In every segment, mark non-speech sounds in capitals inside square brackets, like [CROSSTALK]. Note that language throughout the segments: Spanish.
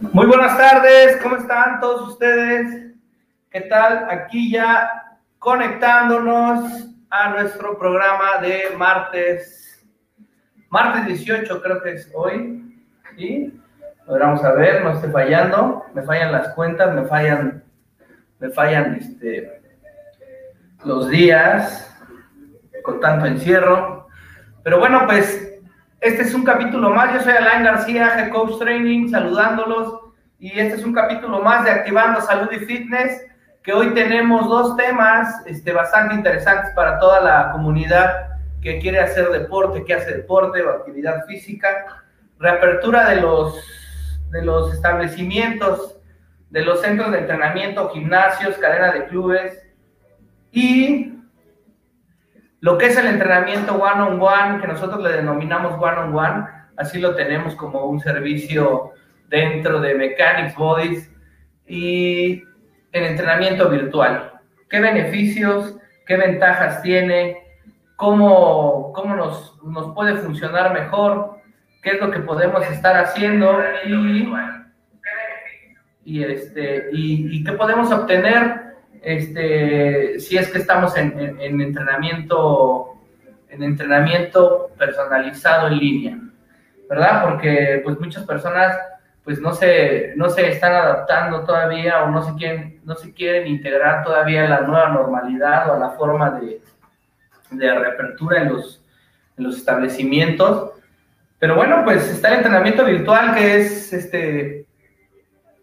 Muy buenas tardes, ¿cómo están todos ustedes? ¿Qué tal? Aquí ya conectándonos a nuestro programa de martes, martes 18 creo que es hoy, ¿sí? Vamos a ver, no esté fallando, me fallan las cuentas, me fallan, me fallan este, los días con tanto encierro. Pero bueno, pues este es un capítulo más. Yo soy Alain García, Head Coach Training, saludándolos. Y este es un capítulo más de Activando Salud y Fitness, que hoy tenemos dos temas este, bastante interesantes para toda la comunidad que quiere hacer deporte, que hace deporte o actividad física. Reapertura de los, de los establecimientos, de los centros de entrenamiento, gimnasios, cadena de clubes. Y lo que es el entrenamiento one-on-one, que nosotros le denominamos one-on-one, así lo tenemos como un servicio dentro de Mechanics Bodies y el entrenamiento virtual. ¿Qué beneficios, qué ventajas tiene? ¿Cómo, cómo nos, nos puede funcionar mejor? ¿Qué es lo que podemos estar haciendo? Y, y, este, y, y qué podemos obtener este, si es que estamos en, entrenamiento, en entrenamiento personalizado en línea, ¿verdad? Porque pues muchas personas pues no se, no se están adaptando todavía o no se quieren, no se quieren integrar todavía a la nueva normalidad o a la forma de, de reapertura en los, en los establecimientos. Pero bueno, pues está el entrenamiento virtual que es este,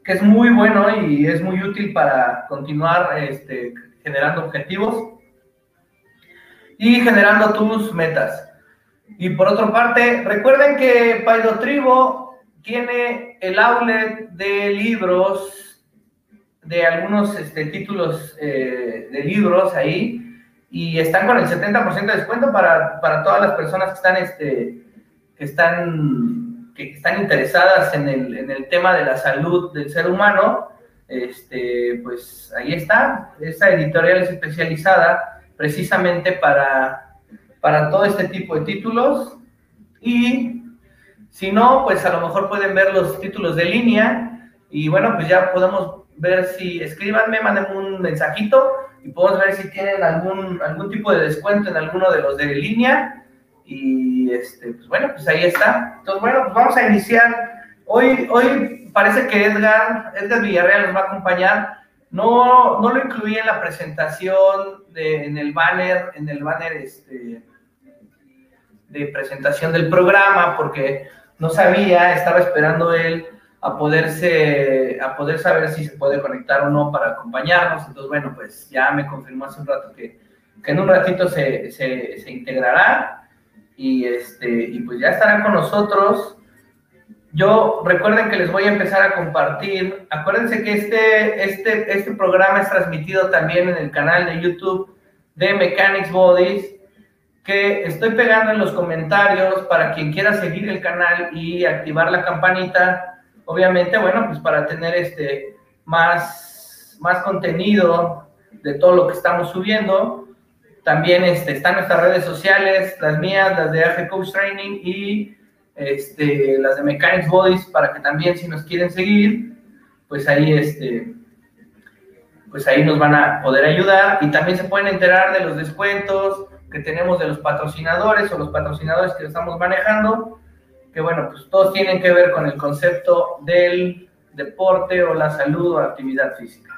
que es muy bueno y es muy útil para continuar este, generando objetivos y generando tus metas. Y por otra parte, recuerden que Paido Tribo tiene el outlet de libros, de algunos este, títulos eh, de libros ahí, y están con el 70% de descuento para, para, todas las personas que están, este, que están que están interesadas en el, en el tema de la salud del ser humano, este, pues ahí está. Esta editorial es especializada precisamente para, para todo este tipo de títulos. Y si no, pues a lo mejor pueden ver los títulos de línea. Y bueno, pues ya podemos ver si escríbanme, manden un mensajito y podemos ver si tienen algún, algún tipo de descuento en alguno de los de línea y este, pues bueno, pues ahí está. Entonces, bueno, pues vamos a iniciar. Hoy, hoy parece que Edgar, Edgar Villarreal nos va a acompañar. No, no lo incluí en la presentación, de, en el banner, en el banner este, de presentación del programa, porque no sabía, estaba esperando él a poderse, a poder saber si se puede conectar o no para acompañarnos. Entonces, bueno, pues ya me confirmó hace un rato que, que en un ratito se, se, se integrará y, este, y pues ya estarán con nosotros. Yo recuerden que les voy a empezar a compartir. Acuérdense que este, este, este programa es transmitido también en el canal de YouTube de Mechanics Bodies, que estoy pegando en los comentarios para quien quiera seguir el canal y activar la campanita. Obviamente, bueno, pues para tener este más, más contenido de todo lo que estamos subiendo. También este, están nuestras redes sociales, las mías, las de AG Coach Training y este, las de Mechanics Bodies, para que también si nos quieren seguir, pues ahí, este, pues ahí nos van a poder ayudar. Y también se pueden enterar de los descuentos que tenemos de los patrocinadores o los patrocinadores que estamos manejando, que bueno, pues todos tienen que ver con el concepto del deporte o la salud o actividad física.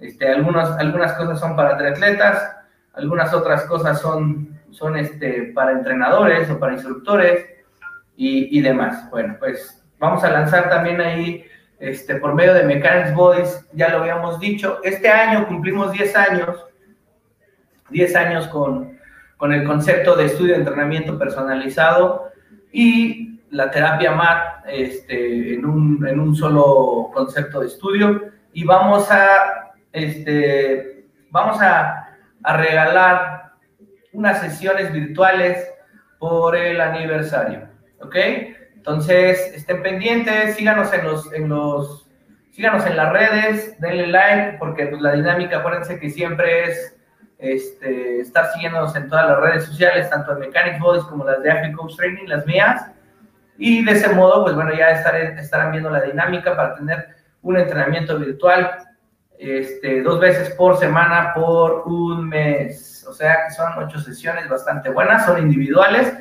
Este, algunas, algunas cosas son para triatletas, algunas otras cosas son, son este, para entrenadores o para instructores y, y, demás. Bueno, pues vamos a lanzar también ahí este, por medio de Mechanics Boys, ya lo habíamos dicho, este año cumplimos 10 años, 10 años con, con el concepto de estudio de entrenamiento personalizado y la terapia MAT este, en, un, en un solo concepto de estudio y vamos a, este, vamos a a regalar unas sesiones virtuales por el aniversario. ¿Ok? Entonces, estén pendientes, síganos en los, en los, síganos en las redes, denle like, porque pues, la dinámica, acuérdense que siempre es este, estar siguiéndonos en todas las redes sociales, tanto en Mechanics Bodies como las de Africa Coach Training, las mías. Y de ese modo, pues bueno, ya estarán viendo la dinámica para tener un entrenamiento virtual este, dos veces por semana por un mes. O sea que son ocho sesiones bastante buenas, son individuales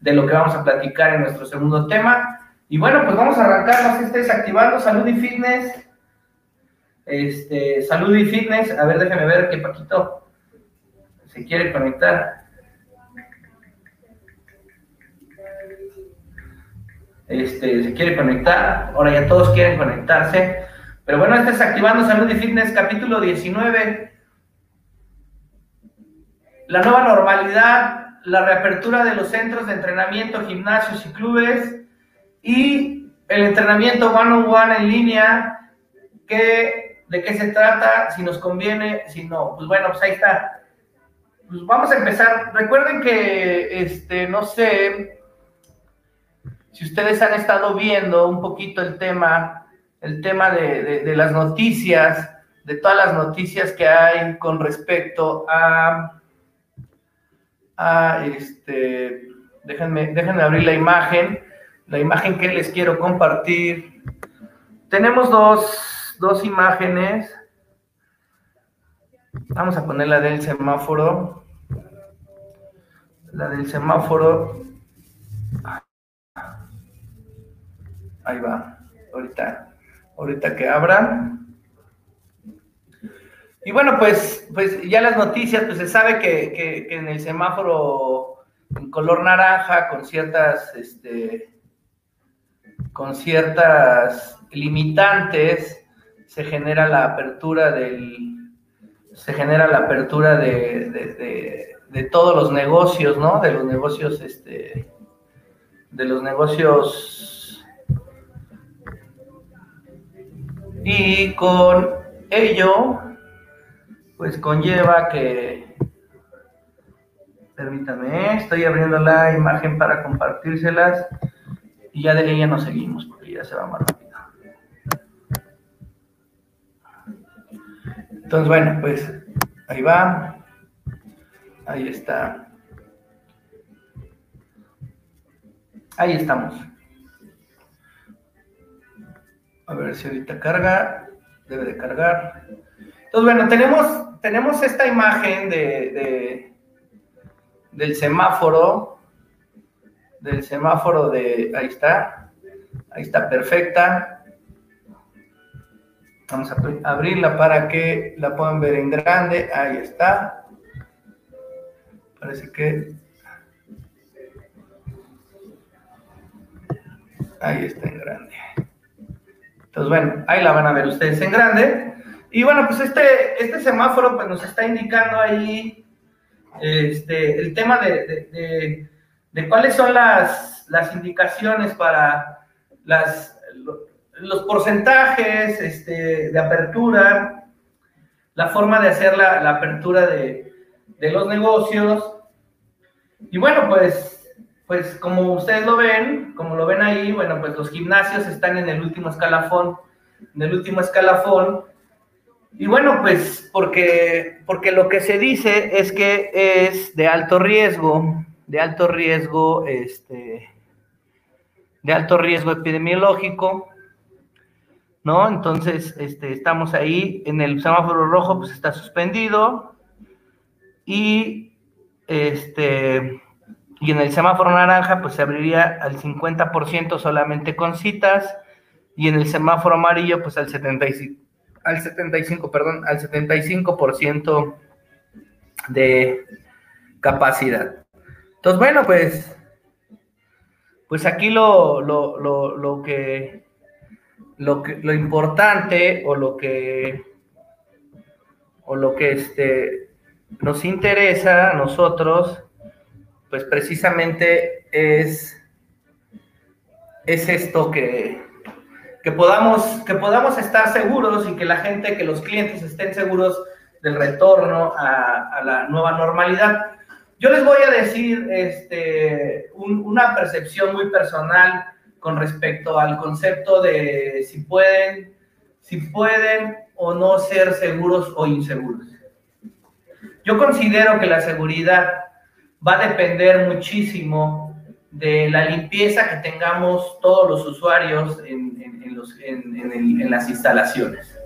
de lo que vamos a platicar en nuestro segundo tema. Y bueno, pues vamos a arrancar, no sé estés activando salud y fitness. Este, salud y fitness. A ver, déjame ver qué Paquito se quiere conectar. Este, se quiere conectar. Ahora ya todos quieren conectarse. Pero bueno, este es Activando Salud y Fitness, capítulo 19. La nueva normalidad, la reapertura de los centros de entrenamiento, gimnasios y clubes y el entrenamiento one-on-one en línea, que, de qué se trata, si nos conviene, si no. Pues bueno, pues ahí está. Pues vamos a empezar. Recuerden que, este, no sé, si ustedes han estado viendo un poquito el tema el tema de, las noticias, de todas las noticias que hay con respecto a, a este, déjenme, déjenme abrir la imagen, la imagen que les quiero compartir. Tenemos dos, dos imágenes. Vamos a poner la del semáforo. La del semáforo. Ahí va. Ahorita ahorita que abran. Y bueno, pues, pues ya las noticias, pues se sabe que, en el semáforo en color naranja, con ciertas, este, con ciertas limitantes, se genera la apertura del, se genera la apertura de, de todos los negocios, ¿no? De los negocios, este, de los negocios Y con ello, pues conlleva que, permítame, estoy abriendo la imagen para compartírselas y ya de ella nos seguimos porque ya se va más rápido. Entonces, bueno, pues ahí va. Ahí está. Ahí estamos. A ver si ahorita carga. Debe de cargar. Entonces, bueno, tenemos, tenemos esta imagen de, del semáforo. Del semáforo de. Ahí está. Ahí está perfecta. Vamos a abrirla para que la puedan ver en grande. Ahí está. Parece que Ahí está en grande. Entonces, bueno, ahí la van a ver ustedes en grande. Y bueno, pues este, este semáforo pues nos está indicando ahí este, el tema de, cuáles son las, las, indicaciones para las, los porcentajes este, de apertura, la forma de hacer la, la apertura de, los negocios. Y bueno, pues pues como ustedes lo ven, como lo ven ahí, bueno, pues los gimnasios están en el último escalafón, en el último escalafón. Y bueno, pues porque, porque lo que se dice es que es de alto riesgo, de alto riesgo, este, de alto riesgo epidemiológico, ¿no? Entonces, este, estamos ahí en el semáforo rojo, pues está suspendido y, este, y en el semáforo naranja, pues se abriría al 50% solamente con citas. Y en el semáforo amarillo, pues al 75, al 75, perdón, al 75% de capacidad. Entonces, bueno, pues, pues aquí lo, lo, lo, lo que, lo que, lo importante o lo que, o lo que este, nos interesa a nosotros pues precisamente es, es esto que, que, podamos, que podamos estar seguros y que la gente, que los clientes estén seguros del retorno a, la nueva normalidad. Yo les voy a decir este, una percepción muy personal con respecto al concepto de si pueden, si pueden o no ser seguros o inseguros. Yo considero que la seguridad va a depender muchísimo de la limpieza que tengamos todos los usuarios en, las instalaciones.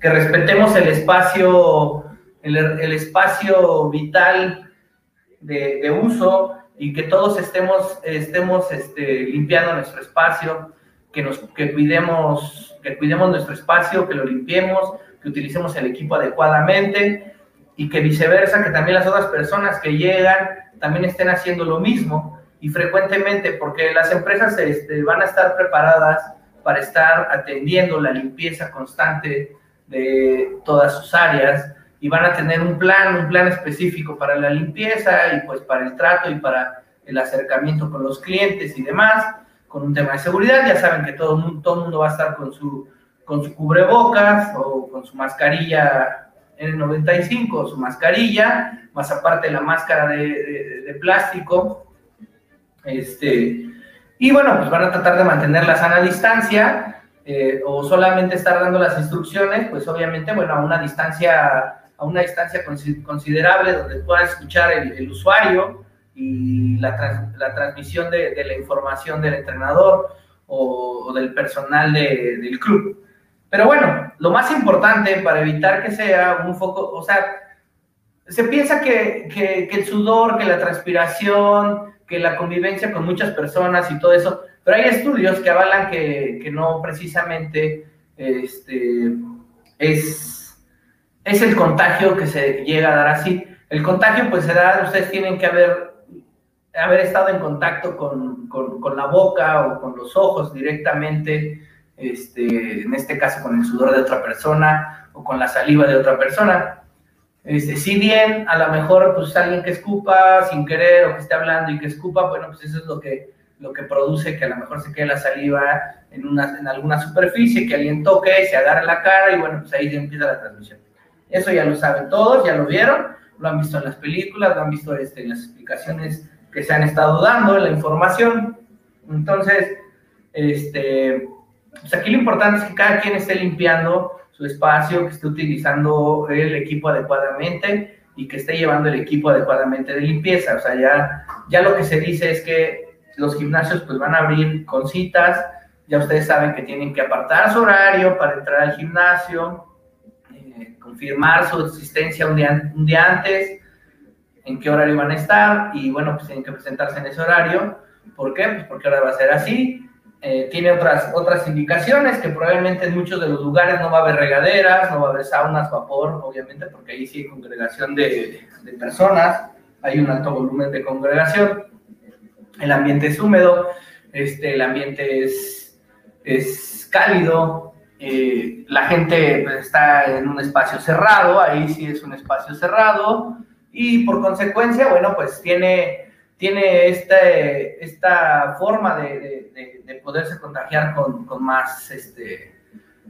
Que respetemos el espacio, el, espacio vital de, uso y que todos estemos, estemos este, limpiando nuestro espacio, que, nos, que, cuidemos, que cuidemos nuestro espacio, que lo limpiemos, que utilicemos el equipo adecuadamente y que viceversa, que también las otras personas que llegan también estén haciendo lo mismo y frecuentemente, porque las empresas este, van a estar preparadas para estar atendiendo la limpieza constante de todas sus áreas y van a tener un plan, un plan específico para la limpieza y pues para el trato y para el acercamiento con los clientes y demás, con un tema de seguridad. Ya saben que todo el mundo, todo mundo va a estar con su, con su cubrebocas o con su mascarilla N95, su mascarilla, más aparte la máscara de, plástico este, y bueno, pues van a tratar de mantener la sana distancia eh, o solamente estar dando las instrucciones, pues obviamente, bueno, a una distancia, a una distancia considerable donde pueda escuchar el, usuario y la, la transmisión de, la información del entrenador o, del personal de, del club. Pero bueno, lo más importante para evitar que sea un foco, o sea, se piensa que, que, el sudor, que la transpiración, que la convivencia con muchas personas y todo eso, pero hay estudios que avalan que, que no precisamente este, es, es el contagio que se llega a dar así. El contagio pues se ustedes tienen que haber, haber estado en contacto con, con, con la boca o con los ojos directamente, este, en este caso con el sudor de otra persona o con la saliva de otra persona. Este, si bien a lo mejor pues alguien que escupa sin querer o que esté hablando y que escupa, bueno, pues eso es lo que, lo que produce que a lo mejor se quede la saliva en, una, en alguna superficie, que alguien toque, se agarre la cara y bueno, pues ahí empieza la transmisión. Eso ya lo saben todos, ya lo vieron, lo han visto en las películas, lo han visto este, en las explicaciones que se han estado dando, en la información. Entonces, este, pues aquí lo importante es que cada quien esté limpiando su espacio, que esté utilizando el equipo adecuadamente y que esté llevando el equipo adecuadamente de limpieza. O sea, ya, ya lo que se dice es que los gimnasios pues van a abrir con citas, ya ustedes saben que tienen que apartar su horario para entrar al gimnasio, eh, confirmar su existencia un día, un día antes, en qué horario van a estar y bueno, pues tienen que presentarse en ese horario. ¿Por qué? Pues porque ahora va a ser así. Eh, tiene otras, otras indicaciones, que probablemente en muchos de los lugares no va a haber regaderas, no va a haber saunas, vapor, obviamente, porque ahí sí hay congregación de, de personas, hay un alto volumen de congregación, el ambiente es húmedo, este, el ambiente es, es cálido, eh, la gente pues, está en un espacio cerrado, ahí sí es un espacio cerrado, y por consecuencia, bueno, pues tiene tiene este, esta forma de, de, poderse contagiar con, con, más, este,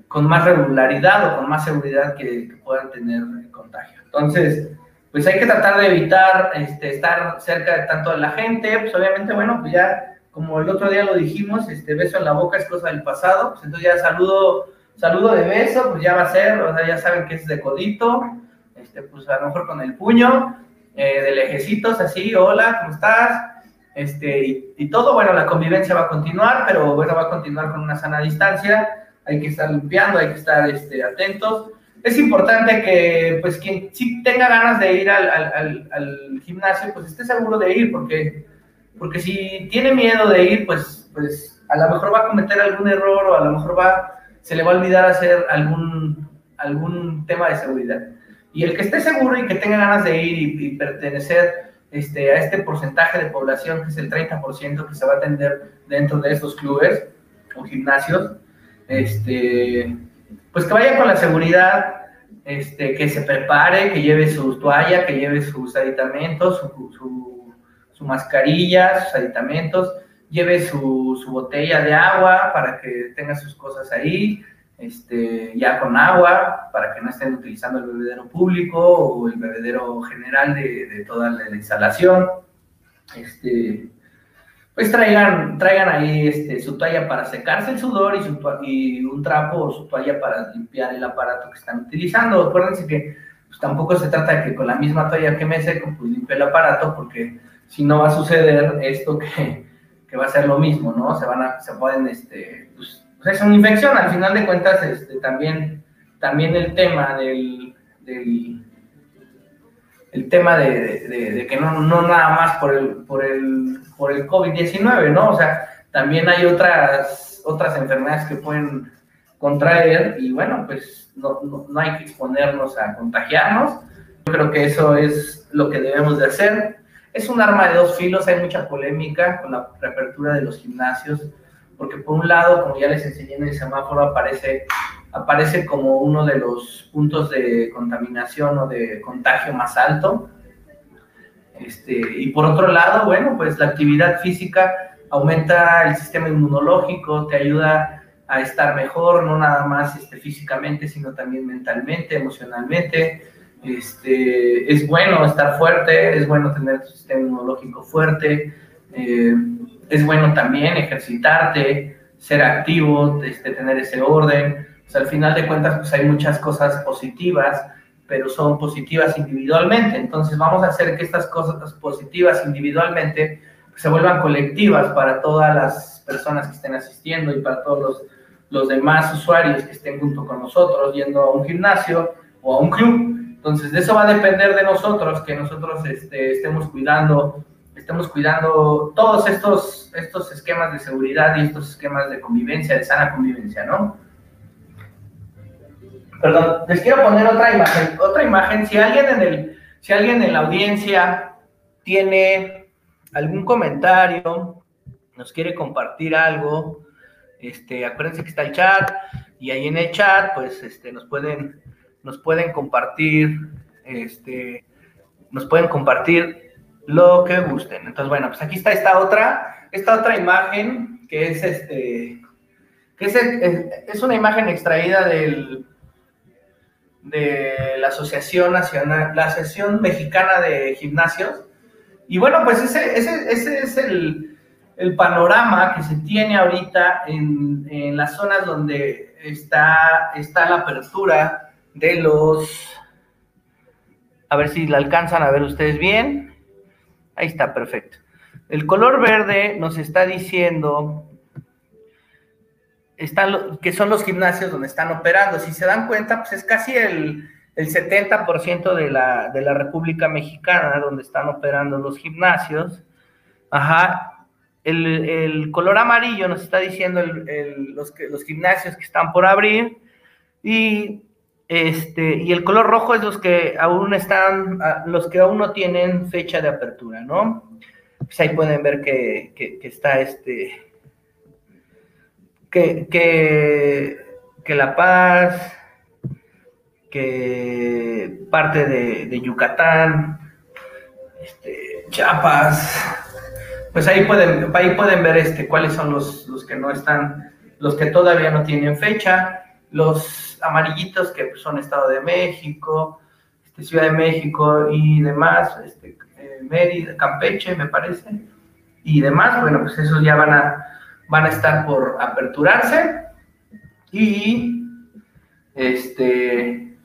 con más regularidad o con más seguridad que, puedan tener el contagio. Entonces, pues hay que tratar de evitar este, estar cerca de tanto de la gente, pues obviamente, bueno, pues ya, como el otro día lo dijimos, este beso en la boca es cosa del pasado, pues entonces ya saludo, saludo de beso, pues ya va a ser, o sea, ya saben que es de codito, este, pues a lo mejor con el puño, eh, de lejecitos, así, hola, ¿cómo estás? Este, y, todo, bueno, la convivencia va a continuar, pero bueno, va a continuar con una sana distancia, hay que estar limpiando, hay que estar este, atentos. Es importante que, pues, quien sí tenga ganas de ir al, al, al, gimnasio, pues esté seguro de ir, porque, porque si tiene miedo de ir, pues, pues a lo mejor va a cometer algún error o a lo mejor va, se le va a olvidar hacer algún, algún tema de seguridad. Y el que esté seguro y que tenga ganas de ir y, pertenecer este, a este porcentaje de población, que es el 30% que se va a atender dentro de estos clubes o gimnasios, este, pues que vaya con la seguridad, este, que se prepare, que lleve su toalla, que lleve sus aditamentos, su, su, su mascarilla, sus aditamentos, lleve su, su, botella de agua para que tenga sus cosas ahí, este, ya con agua, para que no estén utilizando el bebedero público o el bebedero general de, toda la, instalación. Este, pues traigan, traigan ahí este, su toalla para secarse el sudor y, su, y un trapo o su toalla para limpiar el aparato que están utilizando. Acuérdense que pues, tampoco se trata de que con la misma toalla que me seco, pues limpie el aparato, porque si no va a suceder esto que, que va a ser lo mismo, ¿no? Se van a, se pueden, este, pues, es una infección, al final de cuentas, este, también, también el tema del, el tema de, que no, nada más por el, por el, por el COVID-19, ¿no? O sea, también hay otras, otras enfermedades que pueden contraer y bueno, pues no, no, no hay que exponernos a contagiarnos. Yo creo que eso es lo que debemos de hacer. Es un arma de dos filos, hay mucha polémica con la reapertura de los gimnasios, porque por un lado, como ya les enseñé en el semáforo, aparece aparece como uno de los puntos de contaminación o de contagio más alto. Este, y por otro lado, bueno, pues la actividad física aumenta el sistema inmunológico, te ayuda a estar mejor, no nada más este, físicamente, sino también mentalmente, emocionalmente. Este, es bueno estar fuerte, es bueno tener tu sistema inmunológico fuerte, eh, es bueno también ejercitarte, ser activo, este, tener ese orden al final de cuentas, pues hay muchas cosas positivas, pero son positivas individualmente. Entonces vamos a hacer que estas cosas positivas individualmente se vuelvan colectivas para todas las personas que estén asistiendo y para todos los, los demás usuarios que estén junto con nosotros yendo a un gimnasio o a un club. Entonces de eso va a depender de nosotros, que nosotros este, estemos cuidando estemos cuidando todos estos, estos esquemas de seguridad y estos esquemas de convivencia, de sana convivencia, ¿no? Perdón, les quiero poner otra imagen. Otra imagen, si alguien en, el, si alguien en la audiencia tiene algún comentario, nos quiere compartir algo, este, acuérdense que está el chat y ahí en el chat, pues, este, nos pueden, nos pueden compartir, este, nos pueden compartir lo que gusten. Entonces, bueno, pues aquí está esta otra, esta otra imagen que es este, que es, es una imagen extraída del de la Asociación Nacional, la Asociación Mexicana de Gimnasios. Y bueno, pues ese, ese, es el, el, panorama que se tiene ahorita en, en, las zonas donde está, está la apertura de los... A ver si la alcanzan a ver ustedes bien. Ahí está, perfecto. El color verde nos está diciendo que son los gimnasios donde están operando. Si se dan cuenta, pues es casi el, el 70% de la, de la República Mexicana donde están operando los gimnasios. Ajá. El, el color amarillo nos está diciendo los, los gimnasios que están por abrir. Y, este, y el color rojo es los que aún están, los que aún no tienen fecha de apertura, ¿no? Pues ahí pueden ver que, está este, que, que, La Paz, que parte de, Yucatán, este, Chiapas, pues ahí pueden, ahí pueden ver este, cuáles son los, los que no están, los que todavía no tienen fecha, los amarillitos que son Estado de México, este, Ciudad de México y demás, este, eh, Mérida, Campeche me parece, y demás, bueno, pues esos ya van a, van a estar por aperturarse y este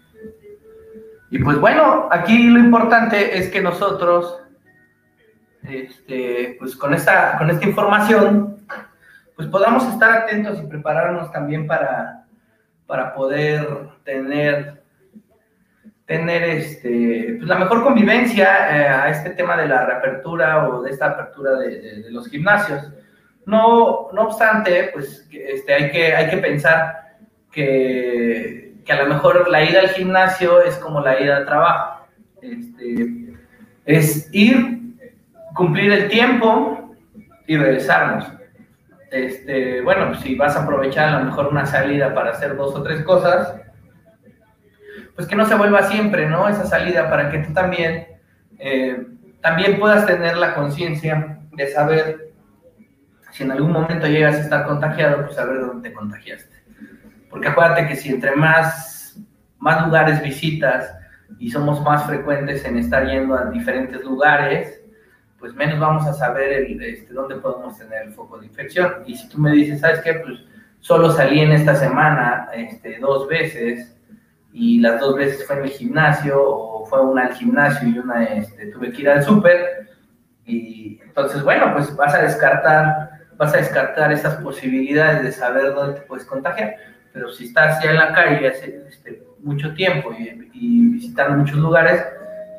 y pues bueno, aquí lo importante es que nosotros este, pues con esta con esta información pues podamos estar atentos y prepararnos también para para poder tener tener este, pues la mejor convivencia eh, a este tema de la reapertura o de esta apertura de los gimnasios. No, no obstante, pues este, hay, que, hay que pensar que, que, a lo mejor la ida al gimnasio es como la ida al trabajo. Este, es ir, cumplir el tiempo y regresarnos. Este, bueno, pues si vas a aprovechar a lo mejor una salida para hacer dos o tres cosas, pues que no se vuelva siempre, ¿no? Esa salida para que tú también, eh, también puedas tener la conciencia de saber si en algún momento llegas a estar contagiado, pues saber dónde te contagiaste. Porque acuérdate que si entre más, más lugares visitas y somos más frecuentes en estar yendo a diferentes lugares, pues menos vamos a saber el, este, dónde podemos tener el foco de infección. Y si tú me dices, ¿sabes qué? Pues solo salí en esta semana este, dos veces y las dos veces fue en el gimnasio o fue una al gimnasio y una este, tuve que ir al súper. Y entonces, bueno, pues vas a descartar vas a descartar esas posibilidades de saber dónde te puedes contagiar. Pero si estás ya en la calle hace este, mucho tiempo y, y visitando muchos lugares,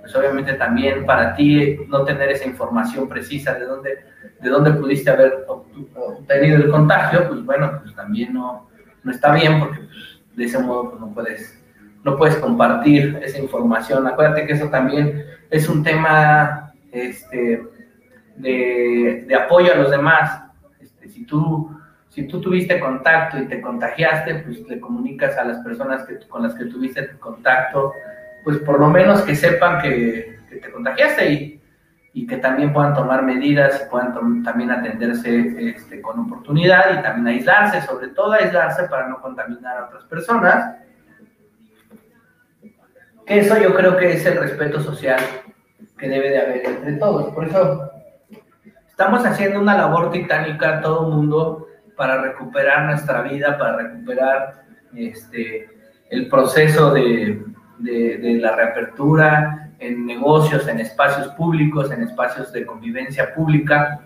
pues obviamente también para ti no tener esa información precisa de dónde, de dónde pudiste haber obtenido el contagio, pues bueno, pues también no, no está bien porque pues, de ese modo pues, no puedes no puedes compartir esa información. Acuérdate que eso también es un tema este, de, de apoyo a los demás. Este, si, tú, si tú tuviste contacto y te contagiaste, pues le comunicas a las personas que, con las que tuviste contacto, pues por lo menos que sepan que, que te contagiaste y, y, que también puedan tomar medidas y puedan también atenderse este, con oportunidad y también aislarse, sobre todo aislarse para no contaminar a otras personas eso yo creo que es el respeto social que debe de haber entre todos. Por eso estamos haciendo una labor titánica todo el mundo para recuperar nuestra vida, para recuperar este, el proceso de, de la reapertura en negocios, en espacios públicos, en espacios de convivencia pública.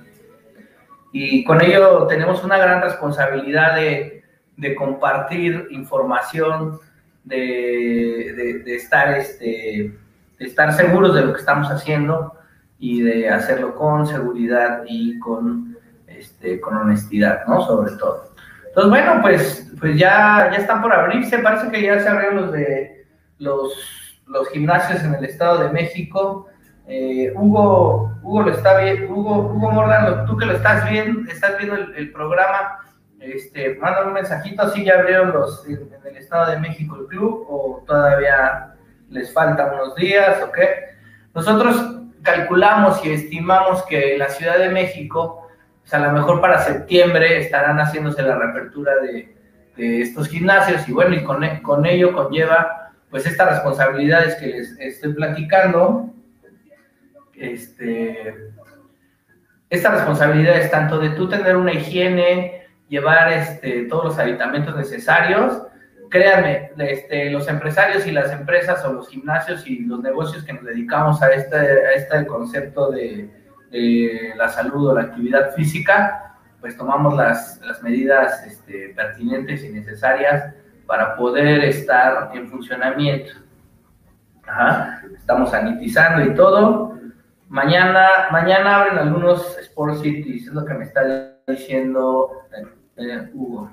Y con ello tenemos una gran responsabilidad de, de compartir información, de, estar, este, de estar seguros de lo que estamos haciendo y de hacerlo con seguridad y con, este, con honestidad, ¿no? Sobre todo. Entonces, bueno, pues, pues ya, ya están por abrirse, parece que ya se abrieron los de los, los gimnasios en el Estado de México. Eh, Hugo, Hugo lo está viendo, Hugo, Hugo Mordan, tú que lo estás viendo, estás viendo el, programa, este, mándame un mensajito, si ya abrieron los en, el Estado de México el club o todavía les faltan unos días o qué. Nosotros calculamos y estimamos que la Ciudad de México, pues a lo mejor para septiembre estarán haciéndose la reapertura de, de estos gimnasios y bueno, y con, con ello conlleva pues estas responsabilidades que les estoy platicando. Este, estas responsabilidades tanto de tú tener una higiene, llevar este, todos los aditamentos necesarios. Créanme, este, los empresarios y las empresas o los gimnasios y los negocios que nos dedicamos a este, este concepto de, la salud o la actividad física, pues tomamos las, medidas pertinentes y necesarias para poder estar en funcionamiento. Estamos sanitizando y todo. Mañana, mañana abren algunos Sport Cities, es lo que me está diciendo eh, Hugo.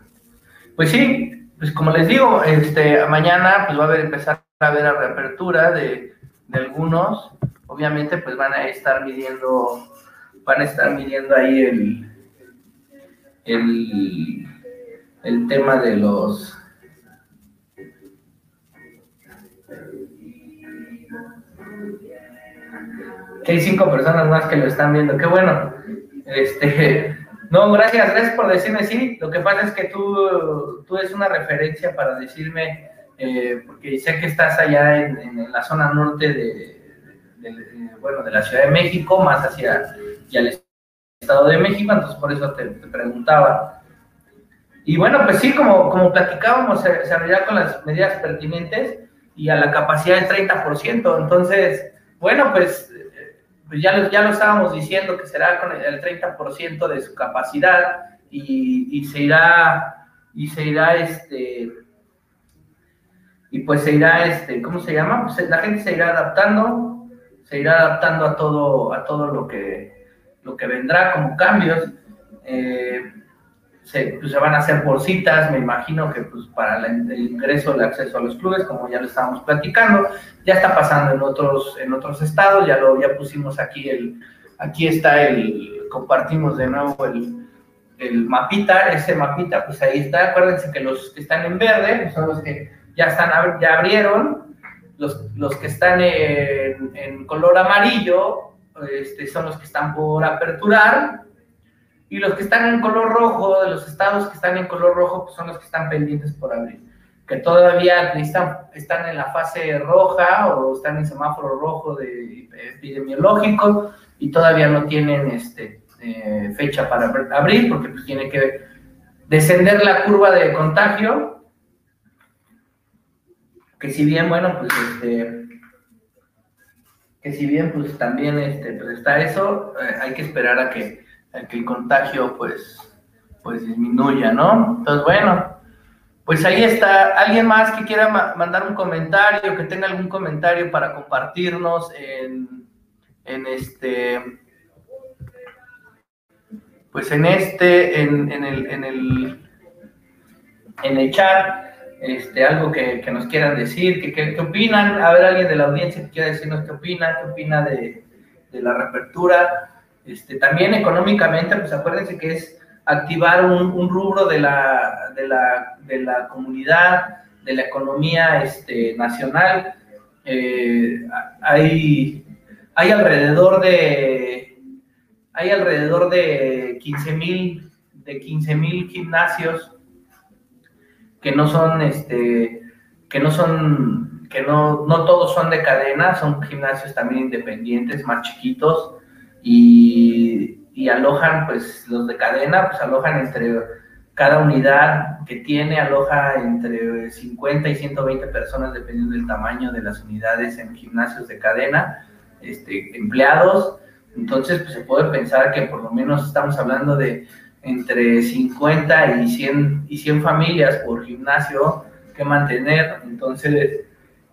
Pues sí, pues como les digo, este, mañana pues va a haber, empezar a haber la reapertura de, de algunos. Obviamente pues van a estar midiendo, van a estar midiendo ahí el, el, el tema de los que hay cinco personas más que lo están viendo. Qué bueno. Este, [LAUGHS] no, gracias, gracias por decirme sí. Lo que pasa es que tú, tú eres una referencia para decirme, eh, porque sé que estás allá en, la zona norte de, bueno, de la Ciudad de México, más hacia, hacia el Estado de México, entonces por eso te, preguntaba. Y bueno, pues sí, como, como platicábamos, se, se con las medidas pertinentes y a la capacidad del 30%. Entonces, bueno, pues pues ya lo, ya lo estábamos diciendo que será con el 30% de su capacidad y, y, se irá, y se irá, este, y pues se irá, este, ¿cómo se llama? Pues la gente se irá adaptando, se irá adaptando a todo, a todo lo que, lo que vendrá como cambios. Eh, se, pues, se, van a hacer por citas, me imagino que pues para el ingreso, el acceso a los clubes, como ya lo estábamos platicando, ya está pasando en otros, en otros estados, ya lo ya pusimos aquí el, aquí está el, compartimos de nuevo el, el mapita, ese mapita, pues ahí está, acuérdense que los que están en verde son los que ya están, ya abrieron, los, los que están en, en color amarillo, este, son los que están por aperturar, y los que están en color rojo, de los estados que están en color rojo, pues son los que están pendientes por abrir. Que todavía están, en la fase roja o están en semáforo rojo de epidemiológico y todavía no tienen este, eh, fecha para abrir porque pues tiene que descender la curva de contagio. Que si bien, bueno, pues este, que si bien pues también este, pues está eso, eh, hay que esperar a que que el contagio pues pues disminuya, ¿no? Entonces, bueno, pues ahí está. ¿Alguien más que quiera mandar un comentario, que tenga algún comentario para compartirnos en, en este, pues en este, en, en, el, en, el, en el chat, este, algo que, que nos quieran decir, que, opinan, a ver alguien de la audiencia que quiera decirnos qué opina, qué opina de, de la reapertura. Este, también económicamente, pues acuérdense que es activar un, rubro de la, de, la, de la, comunidad, de la economía este, nacional. Eh, hay, hay alrededor de hay alrededor de 15 mil de 15 mil gimnasios que no son este que no son que no, no todos son de cadena, son gimnasios también independientes, más chiquitos, y, y alojan, pues los de cadena, pues alojan entre cada unidad que tiene, aloja entre 50 y 120 personas, dependiendo del tamaño de las unidades en gimnasios de cadena, este, empleados. Entonces, pues se puede pensar que por lo menos estamos hablando de entre 50 y 100, y 100 familias por gimnasio que mantener. Entonces,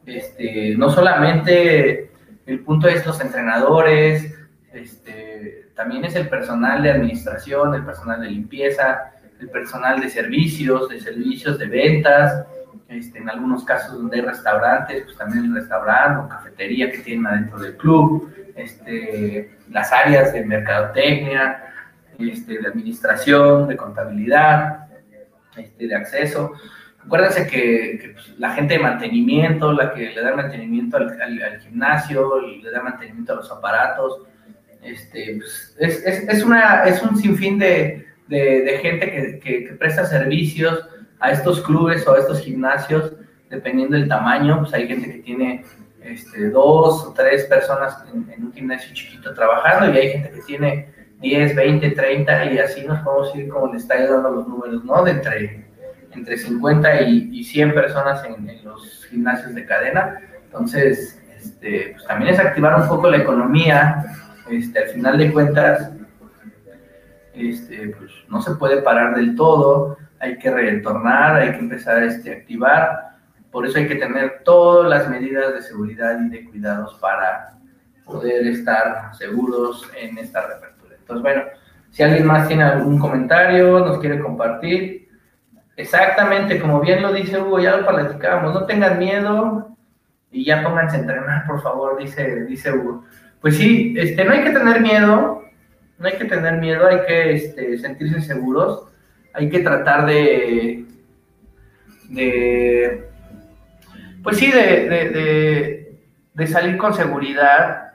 este, no solamente el punto es los entrenadores, este, también es el personal de administración, el personal de limpieza, el personal de servicios, de servicios de ventas, este, en algunos casos donde hay restaurantes, pues también el restaurante o cafetería que tienen adentro del club, este, las áreas de mercadotecnia, este, de administración, de contabilidad, este, de acceso. Acuérdense que, pues, la gente de mantenimiento, la que le da mantenimiento al, gimnasio, le da mantenimiento a los aparatos, este, pues, es, es, es, una, es un sinfín de, de, gente que, que, presta servicios a estos clubes o a estos gimnasios, dependiendo del tamaño, pues hay gente que tiene este, dos o tres personas en, en, un gimnasio chiquito trabajando y hay gente que tiene 10, 20, 30 y así nos podemos ir como le está dando los números, ¿no? De entre entre 50 y, 100 personas en, los gimnasios de cadena. Entonces, este, pues también es activar un poco la economía. Este, al final de cuentas, este, pues no se puede parar del todo, hay que retornar, hay que empezar este, a activar. Por eso hay que tener todas las medidas de seguridad y de cuidados para poder estar seguros en esta reapertura. Entonces, bueno, si alguien más tiene algún comentario, nos quiere compartir, Exactamente, como bien lo dice Hugo, ya lo platicábamos, no tengan miedo y ya pónganse a entrenar, por favor, dice, dice Hugo. Pues sí, este, no hay que tener miedo, no hay que tener miedo, hay que este, sentirse seguros, hay que tratar de, de pues sí, de, de, de salir con seguridad,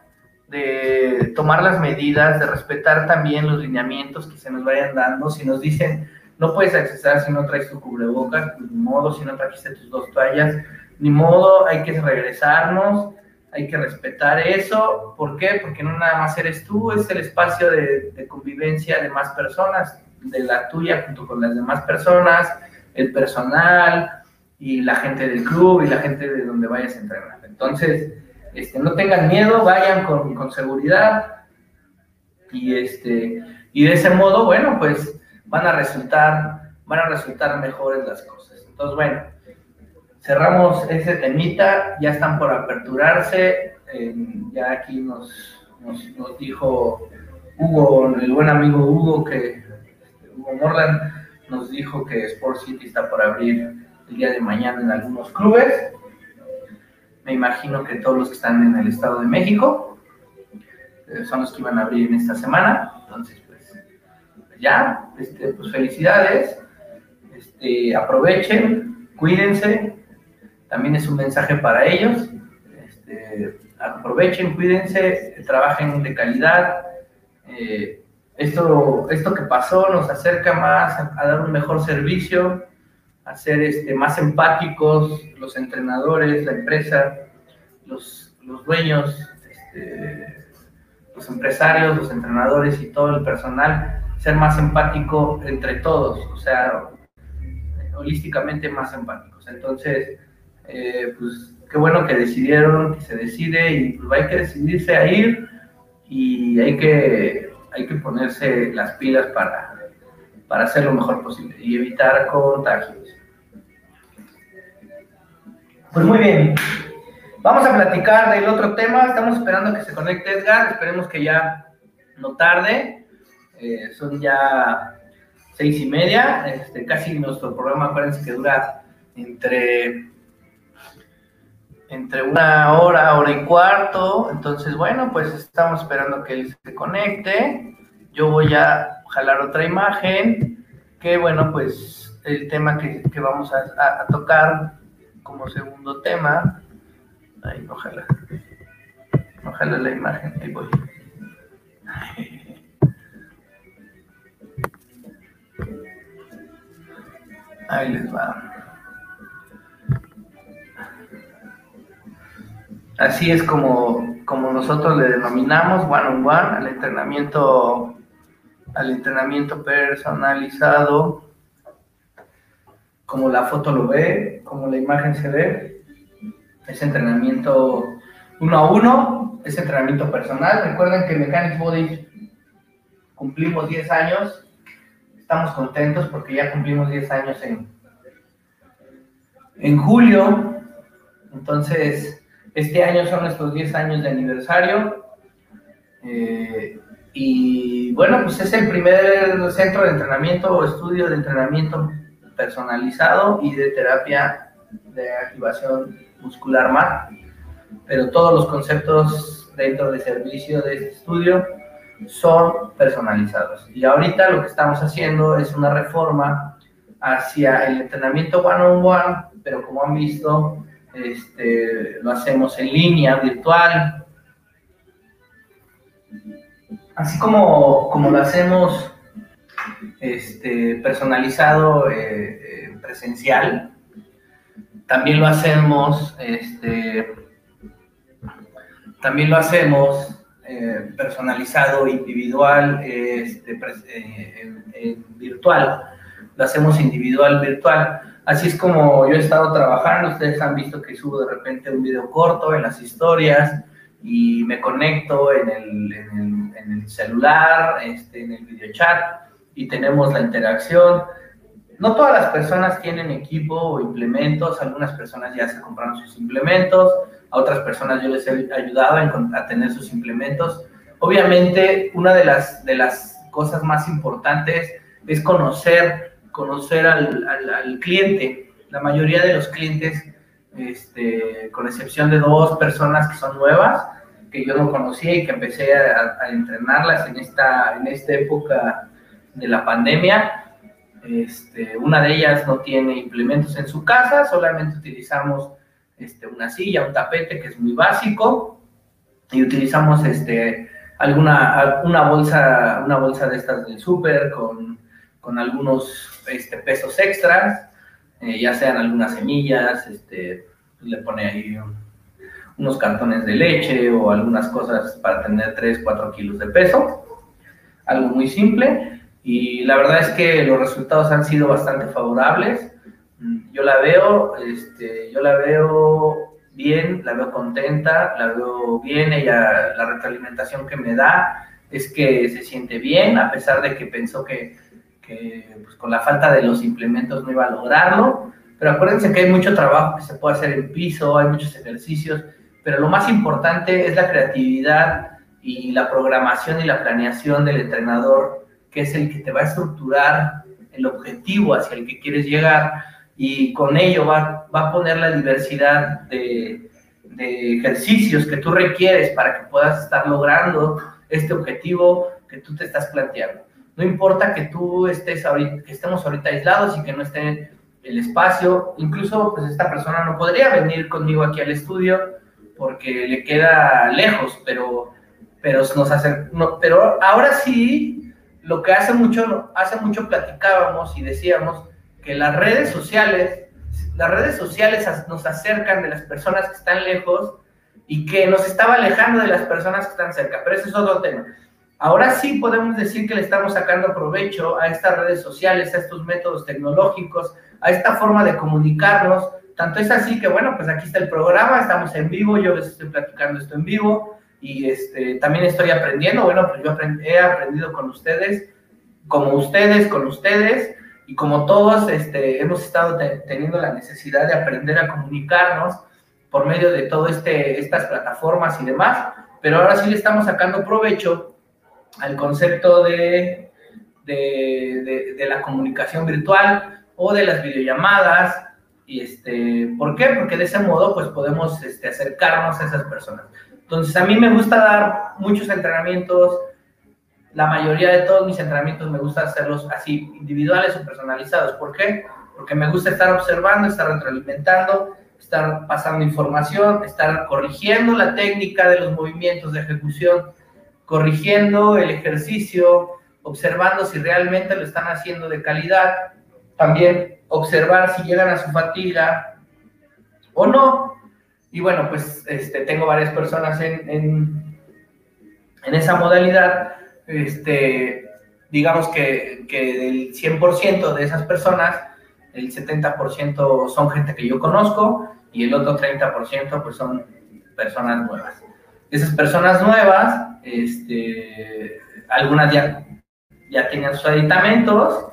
de tomar las medidas, de respetar también los lineamientos que se nos vayan dando. Si nos dicen, no puedes accesar si no traes tu cubrebocas, pues ni modo, si no trajiste tus dos toallas, ni modo, hay que regresarnos, hay que respetar eso. ¿Por qué? Porque no nada más eres tú, es el espacio de, convivencia de más personas, de la tuya junto con las demás personas, el personal y la gente del club y la gente de donde vayas a entrenar. Entonces, este, no tengan miedo, vayan con, con seguridad y, este, y de ese modo, bueno, pues van a resultar, van a resultar mejores las cosas. Entonces, bueno, cerramos ese temita, ya están por aperturarse, ya aquí nos, nos, dijo Hugo, el buen amigo Hugo, que este, Hugo Morland nos dijo que Sport City está por abrir el día de mañana en algunos clubes. Me imagino que todos los que están en el Estado de México eh, son los que iban a abrir en esta semana. Entonces, ya, este, pues felicidades, este, aprovechen, cuídense, también es un mensaje para ellos, este, aprovechen, cuídense, trabajen de calidad. Eh, esto, esto que pasó nos acerca más a, dar un mejor servicio, a ser este, más empáticos, los entrenadores, la empresa, los, los dueños, este, los empresarios, los entrenadores y todo el personal ser más empático entre todos, o sea, holísticamente más empáticos. Entonces, eh, pues qué bueno que decidieron, que se decide y pues hay que decidirse a ir y hay que, hay que ponerse las pilas para, para hacer lo mejor posible y evitar contagios. Pues muy bien, vamos a platicar del otro tema, estamos esperando que se conecte Edgar, esperemos que ya no tarde, eh, son ya seis y media, este, casi nuestro programa, acuérdense que dura entre entre una hora, hora y cuarto. Entonces, bueno, pues estamos esperando que él se conecte. Yo voy a jalar otra imagen, que bueno, pues el tema que, vamos a, tocar como segundo tema. Ay, ojalá. Ojalá la imagen, ahí voy. Ahí les va. Así es como, como nosotros le denominamos one on one al entrenamiento, al entrenamiento personalizado, como la foto lo ve, como la imagen se ve, es entrenamiento uno a uno, es entrenamiento personal. Recuerden que Mechanics Body cumplimos 10 años, estamos contentos porque ya cumplimos 10 años en, en julio, entonces este año son nuestros 10 años de aniversario. Eh, y bueno, pues es el primer centro de entrenamiento o estudio de entrenamiento personalizado y de terapia de activación muscular MAT. Pero todos los conceptos dentro del servicio de este estudio son personalizados. Y ahorita lo que estamos haciendo es una reforma hacia el entrenamiento one-on-one, -on -one, pero como han visto, este, lo hacemos en línea, virtual, así como, como lo hacemos este, personalizado eh, eh, presencial, también lo hacemos, este, también lo hacemos eh, personalizado, individual, este, virtual, lo hacemos individual, virtual. Así es como yo he estado trabajando. Ustedes han visto que subo de repente un video corto en las historias y me conecto en el, en el, celular, este, en el video chat y tenemos la interacción. No todas las personas tienen equipo o implementos, algunas personas ya se compraron sus implementos, a otras personas yo les he ayudado a tener sus implementos. Obviamente, una de las, de las cosas más importantes es conocer conocer al, al, cliente. La mayoría de los clientes, este, con excepción de dos personas que son nuevas, que yo no conocía y que empecé a, entrenarlas en esta, en esta época de la pandemia. Este, una de ellas no tiene implementos en su casa, solamente utilizamos este, una silla, un tapete que es muy básico y utilizamos este, alguna una bolsa, una bolsa de estas del súper con, con algunos este, pesos extras, eh, ya sean algunas semillas, este, le pone ahí unos cartones de leche o algunas cosas para tener 3, 4 kilos de peso. Algo muy simple y la verdad es que los resultados han sido bastante favorables. Mm, yo la veo, este, yo la veo bien, la veo contenta, la veo bien, ella, la retroalimentación que me da es que se siente bien, a pesar de que pensó que pues, con la falta de los implementos no iba a lograrlo. Pero acuérdense que hay mucho trabajo que se puede hacer en piso, hay muchos ejercicios, pero lo más importante es la creatividad y la programación y la planeación del entrenador, que es el que te va a estructurar el objetivo hacia el que quieres llegar y con ello va, a poner la diversidad de ejercicios que tú requieres para que puedas estar logrando este objetivo que tú te estás planteando. No importa que tú estés ahorita, que estemos ahorita aislados y que no esté el espacio, incluso pues esta persona no podría venir conmigo aquí al estudio porque le queda lejos, pero, pero nos hace, pero ahora sí, lo que hace mucho, hace mucho platicábamos y decíamos que las redes sociales, las redes sociales nos acercan de las personas que están lejos y que nos estaba alejando de las personas que están cerca, pero ese es otro tema. Ahora sí podemos decir que le estamos sacando provecho a estas redes sociales, a estos métodos tecnológicos, a esta forma de comunicarnos. Tanto es así que, bueno, pues aquí está el programa, estamos en vivo, yo les estoy platicando esto en vivo y este, también estoy aprendiendo. Bueno, pues yo he aprendido con ustedes como ustedes, con ustedes, y como todos este, hemos estado teniendo la necesidad de aprender a comunicarnos por medio de todas este, estas plataformas y demás, pero ahora sí le estamos sacando provecho al concepto de, de, de, la comunicación virtual o de las videollamadas. Y este, ¿Por qué? Porque de ese modo pues podemos este, acercarnos a esas personas. Entonces a mí me gusta dar muchos entrenamientos, la mayoría de todos mis entrenamientos me gusta hacerlos así, individuales o personalizados. ¿Por qué? Porque me gusta estar observando, estar retroalimentando, estar pasando información, estar corrigiendo la técnica de los movimientos de ejecución, corrigiendo el ejercicio, observando si realmente lo están haciendo de calidad, también observar si llegan a su fatiga o no. Y bueno, pues este, tengo varias personas en, en, en esa modalidad este, digamos que, que del 100% de esas personas, el 70% son gente que yo conozco y el otro 30% pues son personas nuevas. Esas personas nuevas, este, algunas ya, ya tenían sus aditamentos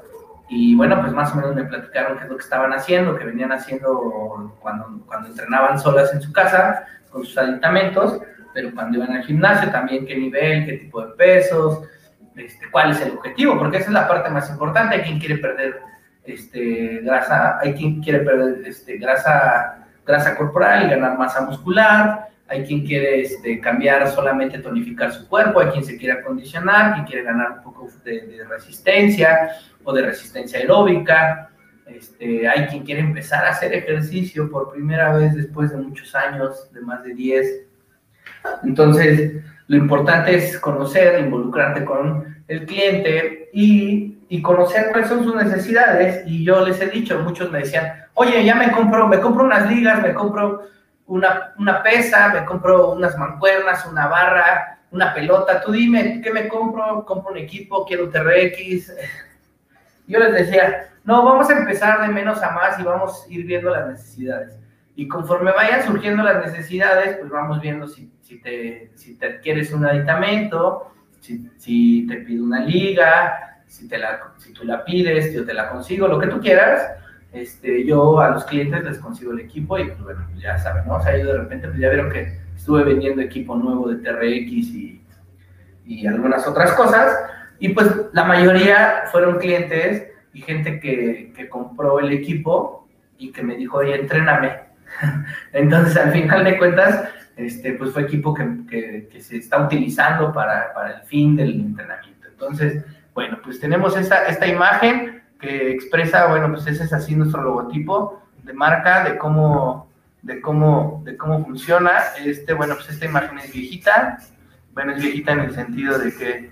y bueno, pues más o menos me platicaron qué es lo que estaban haciendo, que venían haciendo cuando, cuando entrenaban solas en su casa con sus aditamentos pero cuando iban al gimnasio también qué nivel, qué tipo de pesos, este, cuál es el objetivo, porque esa es la parte más importante. Hay quien quiere perder este, grasa, hay quien quiere perder este, grasa, grasa corporal y ganar masa muscular, hay quien quiere este, cambiar solamente tonificar su cuerpo, hay quien se quiere acondicionar, quien quiere ganar un poco de, resistencia o de resistencia aeróbica. Este, hay quien quiere empezar a hacer ejercicio por primera vez después de muchos años, de más de 10, entonces, lo importante es conocer, involucrarte con el cliente y, y, conocer cuáles son sus necesidades. Y yo les he dicho, muchos me decían, oye, ya me compro, me compro unas ligas, me compro una, una pesa, me compro unas mancuernas, una barra, una pelota. Tú dime, ¿qué me compro? Compro un equipo, quiero un TRX. [LAUGHS] Yo les decía, no, vamos a empezar de menos a más y vamos a ir viendo las necesidades. Y conforme vayan surgiendo las necesidades, pues vamos viendo si, si, te, si te adquieres un aditamento, si, si te pido una liga, si, te la, si tú la pides, yo te la consigo, lo que tú quieras. Este, yo a los clientes les consigo el equipo y pues bueno, ya saben, ¿no? O sea, yo de repente pues ya vieron que estuve vendiendo equipo nuevo de TRX y, y algunas otras cosas. Y pues la mayoría fueron clientes y gente que, que compró el equipo y que me dijo, oye, entréname. [LAUGHS] Entonces, al final de cuentas, este, pues fue equipo que, que, se está utilizando para, para, el fin del entrenamiento. Entonces, bueno, pues tenemos esta, esta imagen que expresa, bueno, pues ese es así nuestro logotipo de marca, de cómo, de cómo, de cómo funciona. Este, bueno, pues esta imagen es viejita. Bueno, es viejita en el sentido de que,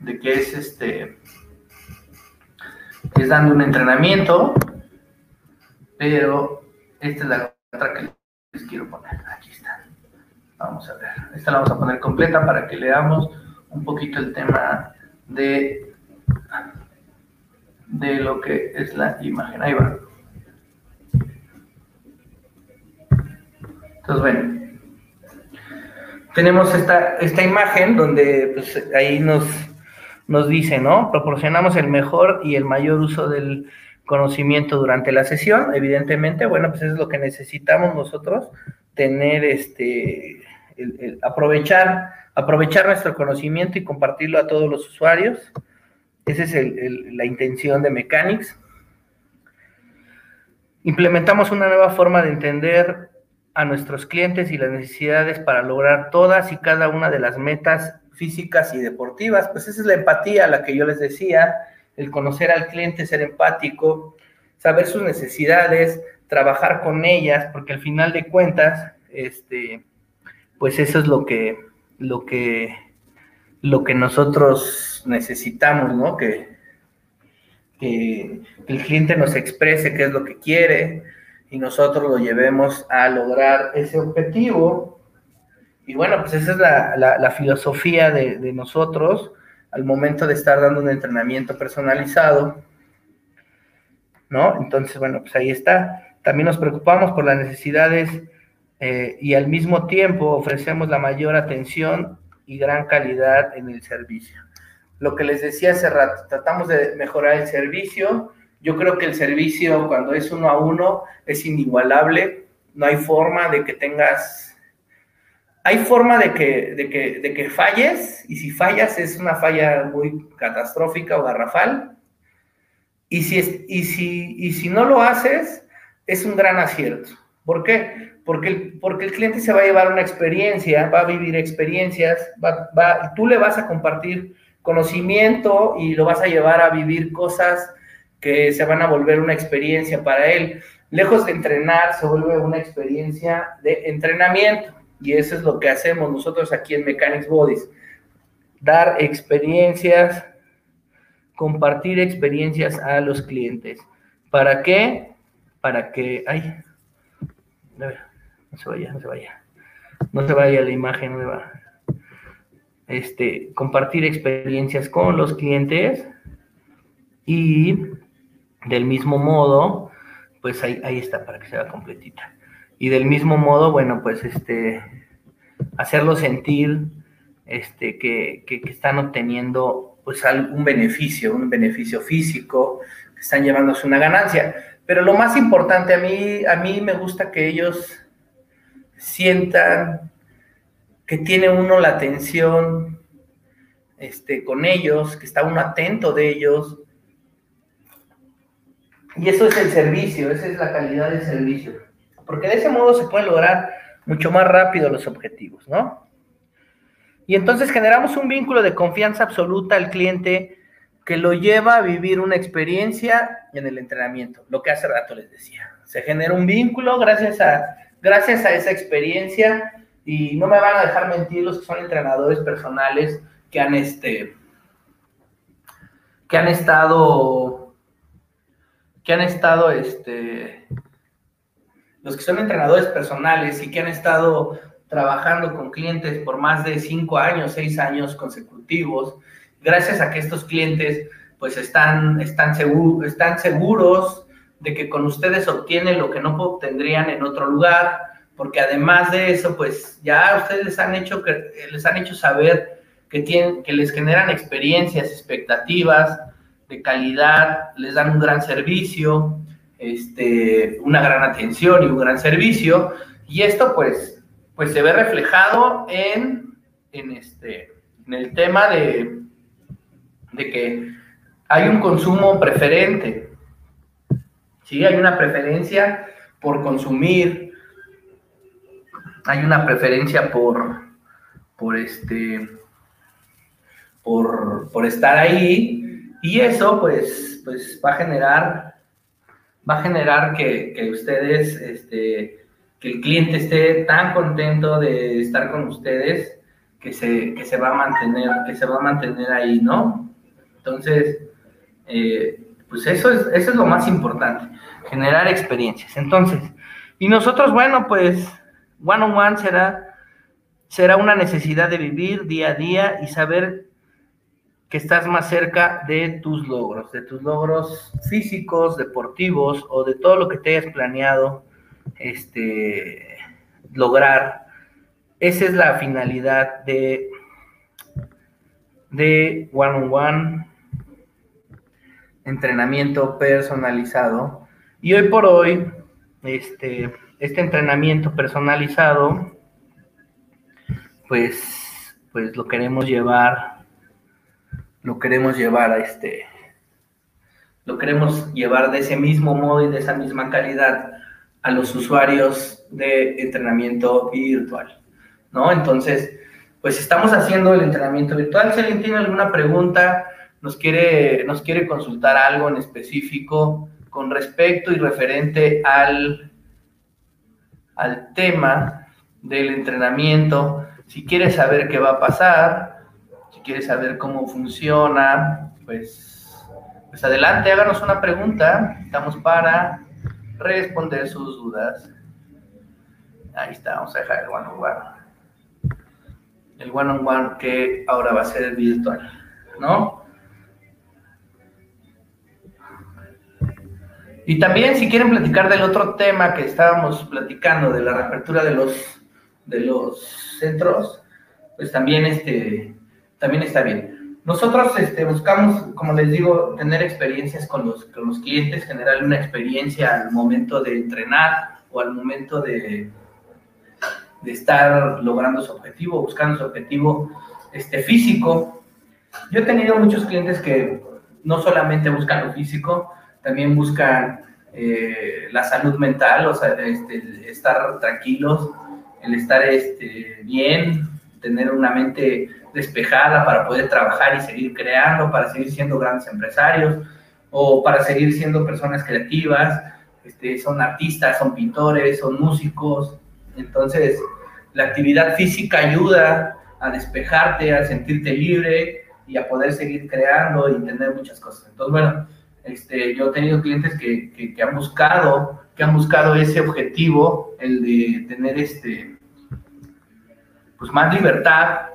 de que es este, es dando un entrenamiento, pero esta es la otra que les quiero poner. Aquí está. Vamos a ver. Esta la vamos a poner completa para que leamos un poquito el tema de, de lo que es la imagen. Ahí va. Entonces, bueno, tenemos esta, esta imagen donde pues, ahí nos, nos dice, ¿no? Proporcionamos el mejor y el mayor uso del conocimiento durante la sesión, evidentemente, bueno, pues es lo que necesitamos nosotros, tener este, aprovechar, aprovechar nuestro conocimiento y compartirlo a todos los usuarios. Esa es la intención de Mechanics. Implementamos una nueva forma de entender a nuestros clientes y las necesidades para lograr todas y cada una de las metas físicas y deportivas. Pues esa es la empatía a la que yo les decía, el conocer al cliente, ser empático, saber sus necesidades, trabajar con ellas, porque al final de cuentas, este, pues eso es lo que, lo que, lo que nosotros necesitamos, ¿no? Que, el cliente nos exprese qué es lo que quiere y nosotros lo llevemos a lograr ese objetivo. Y bueno, pues esa es la, filosofía de, de nosotros al momento de estar dando un entrenamiento personalizado, ¿no? Entonces, bueno, pues ahí está. También nos preocupamos por las necesidades eh, y al mismo tiempo ofrecemos la mayor atención y gran calidad en el servicio. lo que les decía hace rato, tratamos de mejorar el servicio. Yo creo que el servicio cuando es uno a uno es inigualable. No hay forma de que tengas... Hay forma de que, de que, de que falles y si fallas es una falla muy catastrófica o garrafal. Y si, es, y si, y si no lo haces, es un gran acierto. ¿Por qué? Porque el, porque el cliente se va a llevar una experiencia, va a vivir experiencias, tú le vas a compartir conocimiento y lo vas a llevar a vivir cosas que se van a volver una experiencia para él. Lejos de entrenar, se vuelve una experiencia de entrenamiento. Y eso es lo que hacemos nosotros aquí en Mechanics Bodies. Dar experiencias, compartir experiencias a los clientes. ¿Para qué? Para que... Ay, no se vaya, no se vaya. No se vaya la imagen, no se va este, compartir experiencias con los clientes y del mismo modo, pues ahí, ahí está para que sea completita. Y del mismo modo, bueno, pues este, hacerlo sentir este, que, que, están obteniendo pues algún beneficio, un beneficio físico, que están llevándose una ganancia. Pero lo más importante a mí, a mí me gusta que ellos sientan que tiene uno la atención este, con ellos, que está uno atento de ellos. Y eso es el servicio, esa es la calidad del servicio. Porque de ese modo se pueden lograr mucho más rápido los objetivos, ¿no? Y entonces generamos un vínculo de confianza absoluta al cliente que lo lleva a vivir una experiencia en el entrenamiento, lo que hace rato les decía. Se genera un vínculo gracias a, gracias a esa experiencia y no me van a dejar mentir los que son entrenadores personales que han este que han estado que han estado este los que son entrenadores personales y que han estado trabajando con clientes por más de cinco años, seis años consecutivos, gracias a que estos clientes pues están, están, están seguros de que con ustedes obtienen lo que no obtendrían en otro lugar, porque además de eso, pues ya ustedes les han hecho, les han hecho saber que, tienen, que les generan experiencias, expectativas de calidad, les dan un gran servicio, este, una gran atención y un gran servicio, y esto pues, pues se ve reflejado en, en, este, en el tema de, de que hay un consumo preferente, ¿sí? Hay una preferencia por consumir, hay una preferencia por, por este, por, por, estar ahí, y eso pues, pues va a generar, va a generar que, que ustedes, este, que el cliente esté tan contento de estar con ustedes que se, que se va a mantener, que se va a mantener ahí, ¿no? Entonces, eh, pues eso es, eso es lo más importante, generar experiencias. Entonces, y nosotros, bueno, pues One on one será, será una necesidad de vivir día a día y saber que estás más cerca de tus logros, de tus logros físicos, deportivos o de todo lo que te hayas planeado este, lograr. Esa es la finalidad de, de one on one, entrenamiento personalizado. Y hoy por hoy, este, este entrenamiento personalizado, pues, pues lo queremos llevar, lo queremos llevar a este, lo queremos llevar de ese mismo modo y de esa misma calidad a los usuarios de entrenamiento virtual, ¿no? Entonces, pues estamos haciendo el entrenamiento virtual. Si alguien tiene alguna pregunta, nos quiere, nos quiere consultar algo en específico con respecto y referente al al tema del entrenamiento. Si quieres saber qué va a pasar, si quieres saber cómo funciona, pues, pues adelante, háganos una pregunta. Estamos para responder sus dudas. Ahí está, vamos a dejar el one on one. El one on one que ahora va a ser virtual, ¿no? Y también si quieren platicar del otro tema que estábamos platicando, de la reapertura de los, de los centros, pues también, este, también está bien. nosotros este, buscamos, como les digo, tener experiencias con los, con los clientes, generar una experiencia al momento de entrenar o al momento de, de estar logrando su objetivo, buscando su objetivo este, físico. Yo he tenido muchos clientes que no solamente buscan lo físico, también buscan eh, la salud mental, o sea, este, estar tranquilos, el estar este, bien, tener una mente despejada para poder trabajar y seguir creando, para seguir siendo grandes empresarios o para seguir siendo personas creativas. Este, son artistas, son pintores, son músicos. Entonces, la actividad física ayuda a despejarte, a sentirte libre y a poder seguir creando y tener muchas cosas. Entonces, bueno, este, yo he tenido clientes que, que, han buscado, que han buscado ese objetivo, el de tener este, pues más libertad,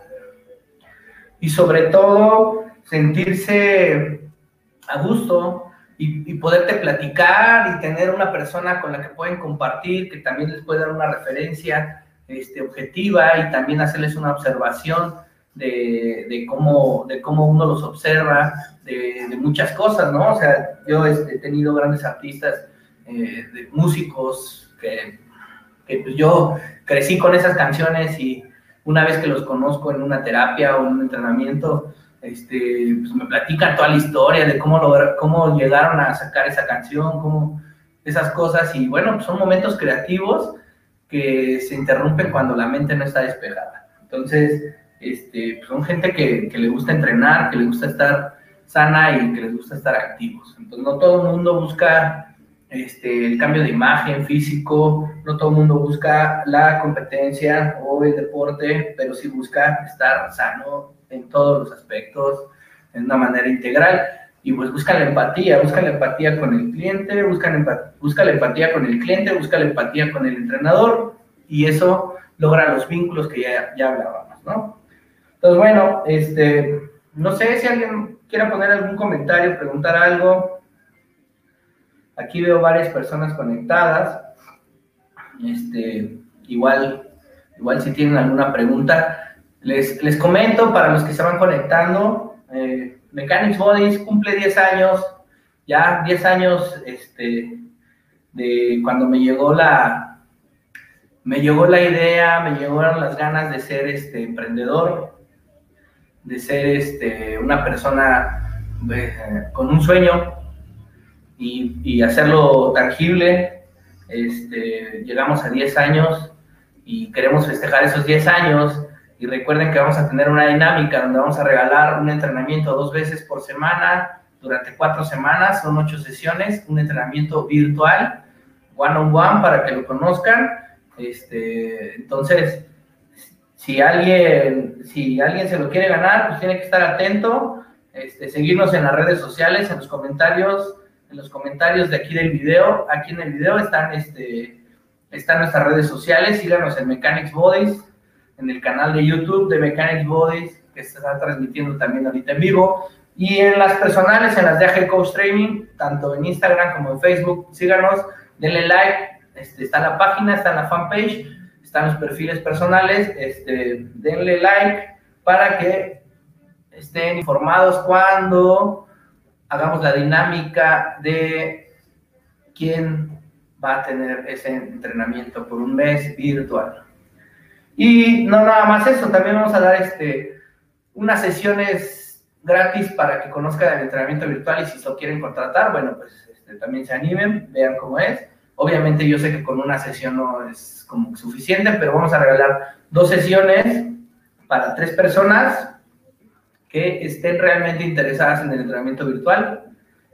y sobre todo sentirse a gusto y, y, poderte platicar y tener una persona con la que pueden compartir, que también les puede dar una referencia este, objetiva y también hacerles una observación de, cómo, de cómo uno los observa, de, muchas cosas, ¿no? O sea, yo este, he tenido grandes artistas, eh, músicos, que, que pues yo crecí con esas canciones y una vez que los conozco en una terapia o en un entrenamiento, este, pues me platican toda la historia de cómo, cómo llegaron a sacar esa canción, cómo esas cosas. Y bueno, son momentos creativos que se interrumpen cuando la mente no está despejada. Entonces, este, pues son gente que, le gusta entrenar, que le gusta estar sana y que les gusta estar activos. Entonces, no todo el mundo busca este, el cambio de imagen físico, no todo el mundo busca la competencia o el deporte, pero sí busca estar sano en todos los aspectos, en una manera integral. Y pues busca la empatía, busca la empatía con el cliente, busca la, busca la empatía con el cliente, busca la empatía con el entrenador, y eso logra los vínculos que ya, ya hablábamos, ¿no? Entonces, bueno, este, no sé si alguien quiera poner algún comentario, preguntar algo, Aquí veo varias personas conectadas. Este, igual, igual si tienen alguna pregunta, les, les comento para los que se van conectando. Eh, Mechanics Bodies cumple 10 años, ya 10 años este, de cuando me llegó la, me llegó la idea, me llegaron las ganas de ser este, emprendedor, de ser este, una persona eh, con un sueño, y, hacerlo tangible. Este, llegamos a 10 años y queremos festejar esos 10 años. Y recuerden que vamos a tener una dinámica donde vamos a regalar un entrenamiento dos veces por semana durante cuatro semanas, son ocho sesiones, un entrenamiento virtual, one on one para que lo conozcan. Este, entonces, si alguien, si alguien se lo quiere ganar, pues tiene que estar atento, este, seguirnos en las redes sociales, en los comentarios, en los comentarios de aquí del video. Aquí en el video están, este, están nuestras redes sociales. Síganos en Mechanics Bodies, en el canal de YouTube de Mechanics Bodies, que se está transmitiendo también ahorita en vivo. Y en las personales, en las de AG Coach Training, tanto en Instagram como en Facebook, síganos, denle like. Este, está la página, está la fanpage, están los perfiles personales. Este, denle like para que estén informados cuando hagamos la dinámica de quién va a tener ese entrenamiento por un mes virtual. Y no nada más eso, también vamos a dar este, unas sesiones gratis para que conozcan el entrenamiento virtual y si lo quieren contratar, bueno, pues este, también se animen, vean cómo es. Obviamente yo sé que con una sesión no es como suficiente, pero vamos a regalar dos sesiones para tres personas que estén realmente interesadas en el entrenamiento virtual,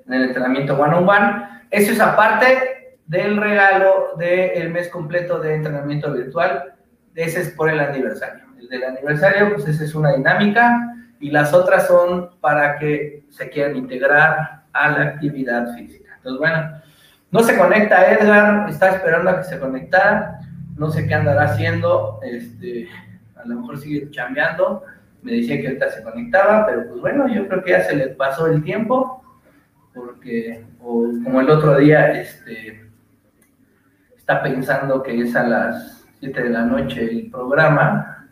en el entrenamiento one-on-one. Eso es aparte del regalo del mes completo de entrenamiento virtual. Ese es por el aniversario. El del aniversario, pues esa es una dinámica y las otras son para que se quieran integrar a la actividad física. Entonces, bueno, no se conecta Edgar, está esperando a que se conectara, no sé qué andará haciendo, este, a lo mejor sigue chambeando, me decía que ahorita se conectaba, pero pues bueno, yo creo que ya se le pasó el tiempo, porque, o como el otro día, este, está pensando que es a las 7 de la noche el programa,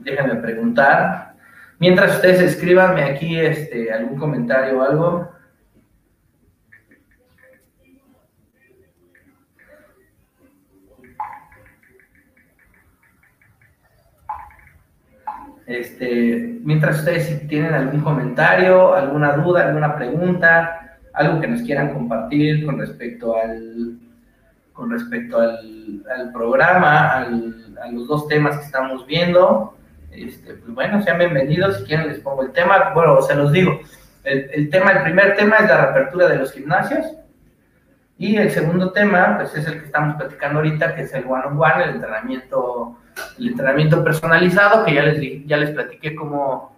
déjame preguntar, Mientras ustedes escríbanme aquí este, algún comentario o algo. Este, mientras ustedes tienen algún comentario, alguna duda, alguna pregunta, algo que nos quieran compartir con respecto al, con respecto al, al programa, al, a los dos temas que estamos viendo, este, pues bueno, sean bienvenidos. Si quieren les pongo el tema. Bueno, se los digo. El, el, tema, el primer tema es la reapertura de los gimnasios. Y el segundo tema, pues es el que estamos platicando ahorita, que es el one-on-one, el entrenamiento el entrenamiento personalizado, que ya les, ya les platiqué cómo,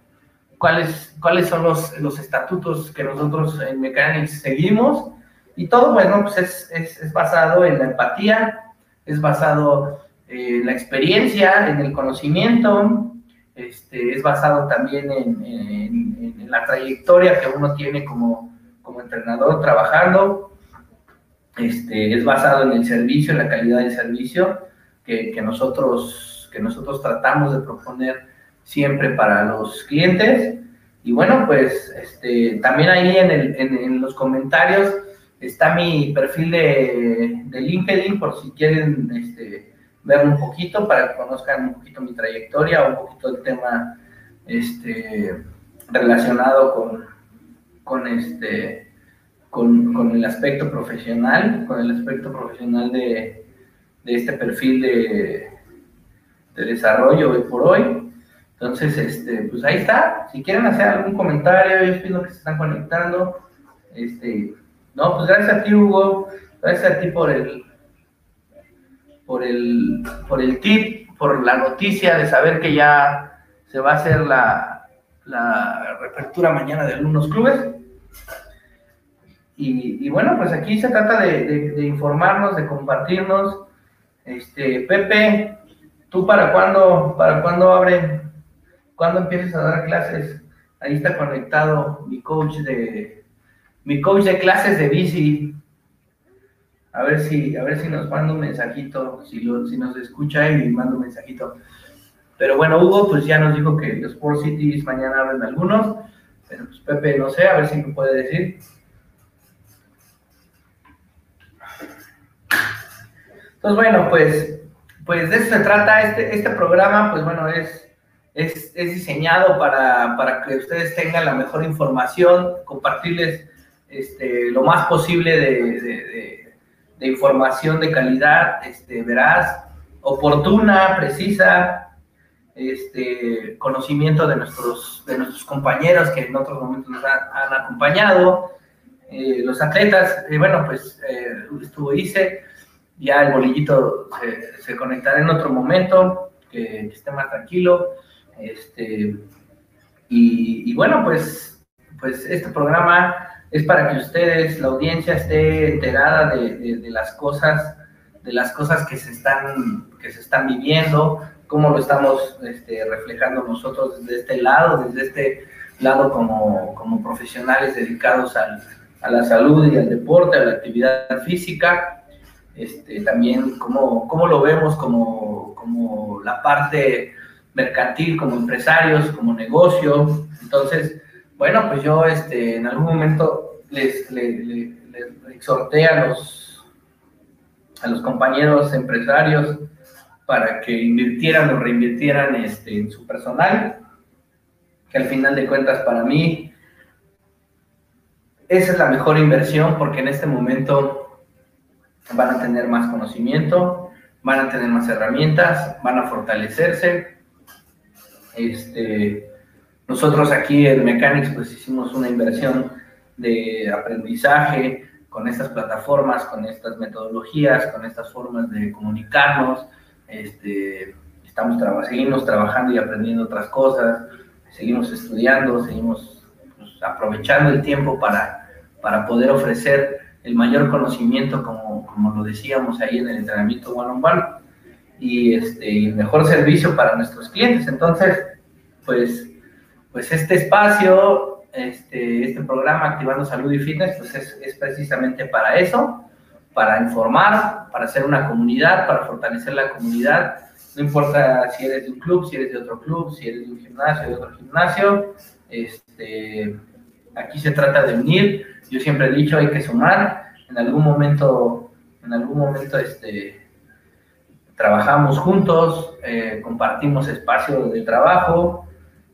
cuáles, cuáles son los, los estatutos que nosotros en Mechanics seguimos. Y todo, bueno, pues es, es, es basado en la empatía, es basado en la experiencia, en el conocimiento, este, es basado también en, la trayectoria que uno tiene como, como entrenador trabajando, este, es basado en el servicio, en la calidad del servicio que, que nosotros que nosotros tratamos de proponer siempre para los clientes. Y bueno, pues este, también ahí en, el, en, los comentarios está mi perfil de, de, LinkedIn por si quieren este, ver un poquito para que conozcan un poquito mi trayectoria un poquito el tema este, relacionado con, con, este, con, con el aspecto profesional, con el aspecto profesional de, de este perfil de, de desarrollo hoy por hoy. Entonces, este, pues ahí está. Si quieren hacer algún comentario, yo estoy que se están conectando. Este, no, pues gracias a ti, Hugo. Gracias a ti por el, por el, por el tip, por la noticia de saber que ya se va a hacer la, la reapertura mañana de algunos clubes. Y, y, bueno, pues aquí se trata de, de informarnos, de compartirnos. Este, Pepe, ¿Tú para cuándo, para cuándo abre, cuándo empiezas a dar clases? Ahí está conectado mi coach de, mi coach de clases de bici. A ver si, a ver si nos manda un mensajito, si, lo, si nos escucha y manda un mensajito. Pero bueno, Hugo, pues ya nos dijo que los Sport Cities mañana abren algunos, pero pues Pepe, no sé, a ver si me puede decir. Entonces, bueno, pues pues de eso se trata este, este programa, pues bueno, es, es, diseñado para, para, que ustedes tengan la mejor información, compartirles este, lo más posible de, de, información de calidad, este, veraz, oportuna, precisa, este, conocimiento de nuestros, de nuestros compañeros que en otros momentos nos han, han acompañado, eh, los atletas, eh, bueno, pues eh, estuvo ICE, ya el bolillito se, conectará en otro momento, que, esté más tranquilo. Este, y, y, bueno, pues, pues este programa es para que ustedes, la audiencia, esté enterada de, de, de, las cosas, de las cosas que se están, que se están viviendo, cómo lo estamos este, reflejando nosotros desde este lado, desde este lado como, como profesionales dedicados al, a la salud y al deporte, a la actividad física este, también cómo, cómo, lo vemos como, como, la parte mercantil, como empresarios, como negocio. Entonces, bueno, pues yo este, en algún momento les, les, exhorté a los, a los compañeros empresarios para que invirtieran o reinvirtieran este, en su personal, que al final de cuentas para mí esa es la mejor inversión porque en este momento van a tener más conocimiento, van a tener más herramientas, van a fortalecerse. Este, nosotros aquí en Mechanics pues hicimos una inversión de aprendizaje con estas plataformas, con estas metodologías, con estas formas de comunicarnos. Este, estamos traba seguimos trabajando y aprendiendo otras cosas, seguimos estudiando, seguimos pues, aprovechando el tiempo para, para poder ofrecer el mayor conocimiento, como, como lo decíamos ahí en el entrenamiento one-on-one, y este, el mejor servicio para nuestros clientes. Entonces, pues, pues este espacio, este, este programa Activando Salud y Fitness, pues es, es precisamente para eso, para informar, para hacer una comunidad, para fortalecer la comunidad. no importa si eres de un club, si eres de otro club, si eres de un gimnasio, de otro gimnasio, este, aquí se trata de unir, yo siempre he dicho hay que sumar, en algún momento, en algún momento este, trabajamos juntos, eh, compartimos espacio de trabajo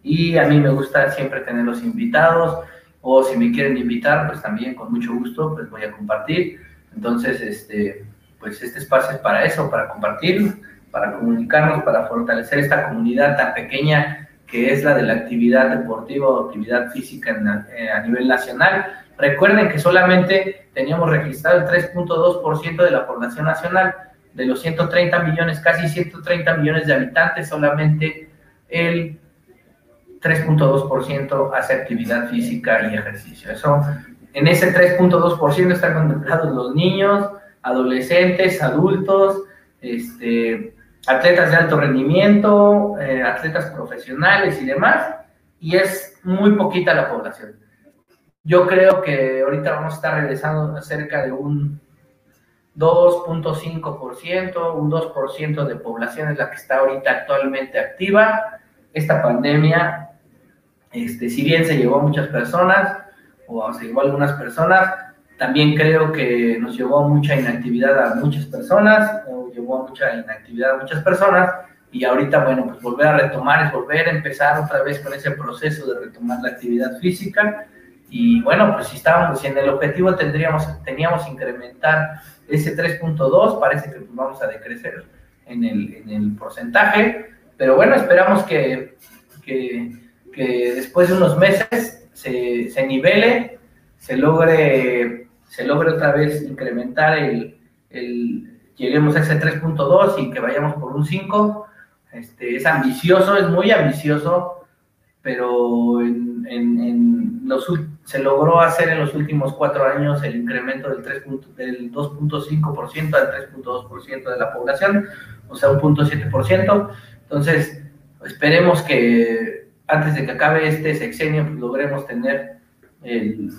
y a mí me gusta siempre tener los invitados o si me quieren invitar, pues también con mucho gusto, pues voy a compartir. Entonces, este, pues este espacio es para eso, para compartir, para comunicarnos, para fortalecer esta comunidad tan pequeña que es la de la actividad deportiva o actividad física eh, a nivel nacional. Recuerden que solamente teníamos registrado el 3.2% de la población nacional, de los 130 millones, casi 130 millones de habitantes, solamente el 3.2% hace actividad física y ejercicio. Eso, en ese 3.2% están contemplados los niños, adolescentes, adultos, este, atletas de alto rendimiento, eh, atletas profesionales y demás, y es muy poquita la población. Yo creo que ahorita vamos a estar regresando cerca de un 2.5%, un 2% de población es la que está ahorita actualmente activa. Esta pandemia, este, si bien se llevó a muchas personas, o se llevó a algunas personas, también creo que nos llevó a mucha inactividad a muchas personas, o llevó a mucha inactividad a muchas personas, y ahorita, bueno, pues volver a retomar es volver a empezar otra vez con ese proceso de retomar la actividad física. Y bueno, pues si estábamos, en el objetivo tendríamos, teníamos incrementar ese 3.2, parece que pues vamos a decrecer en el, en el porcentaje, pero bueno, esperamos que, que, que después de unos meses se, se nivele, se logre se logre otra vez incrementar el, el lleguemos a ese 3.2 y que vayamos por un 5, este, es ambicioso, es muy ambicioso, pero en, en, los, se logró hacer en los últimos cuatro años el incremento del, del 2.5% al 3.2% de la población, o sea, un 0.7%. Entonces, esperemos que antes de que acabe este sexenio, pues, logremos tener el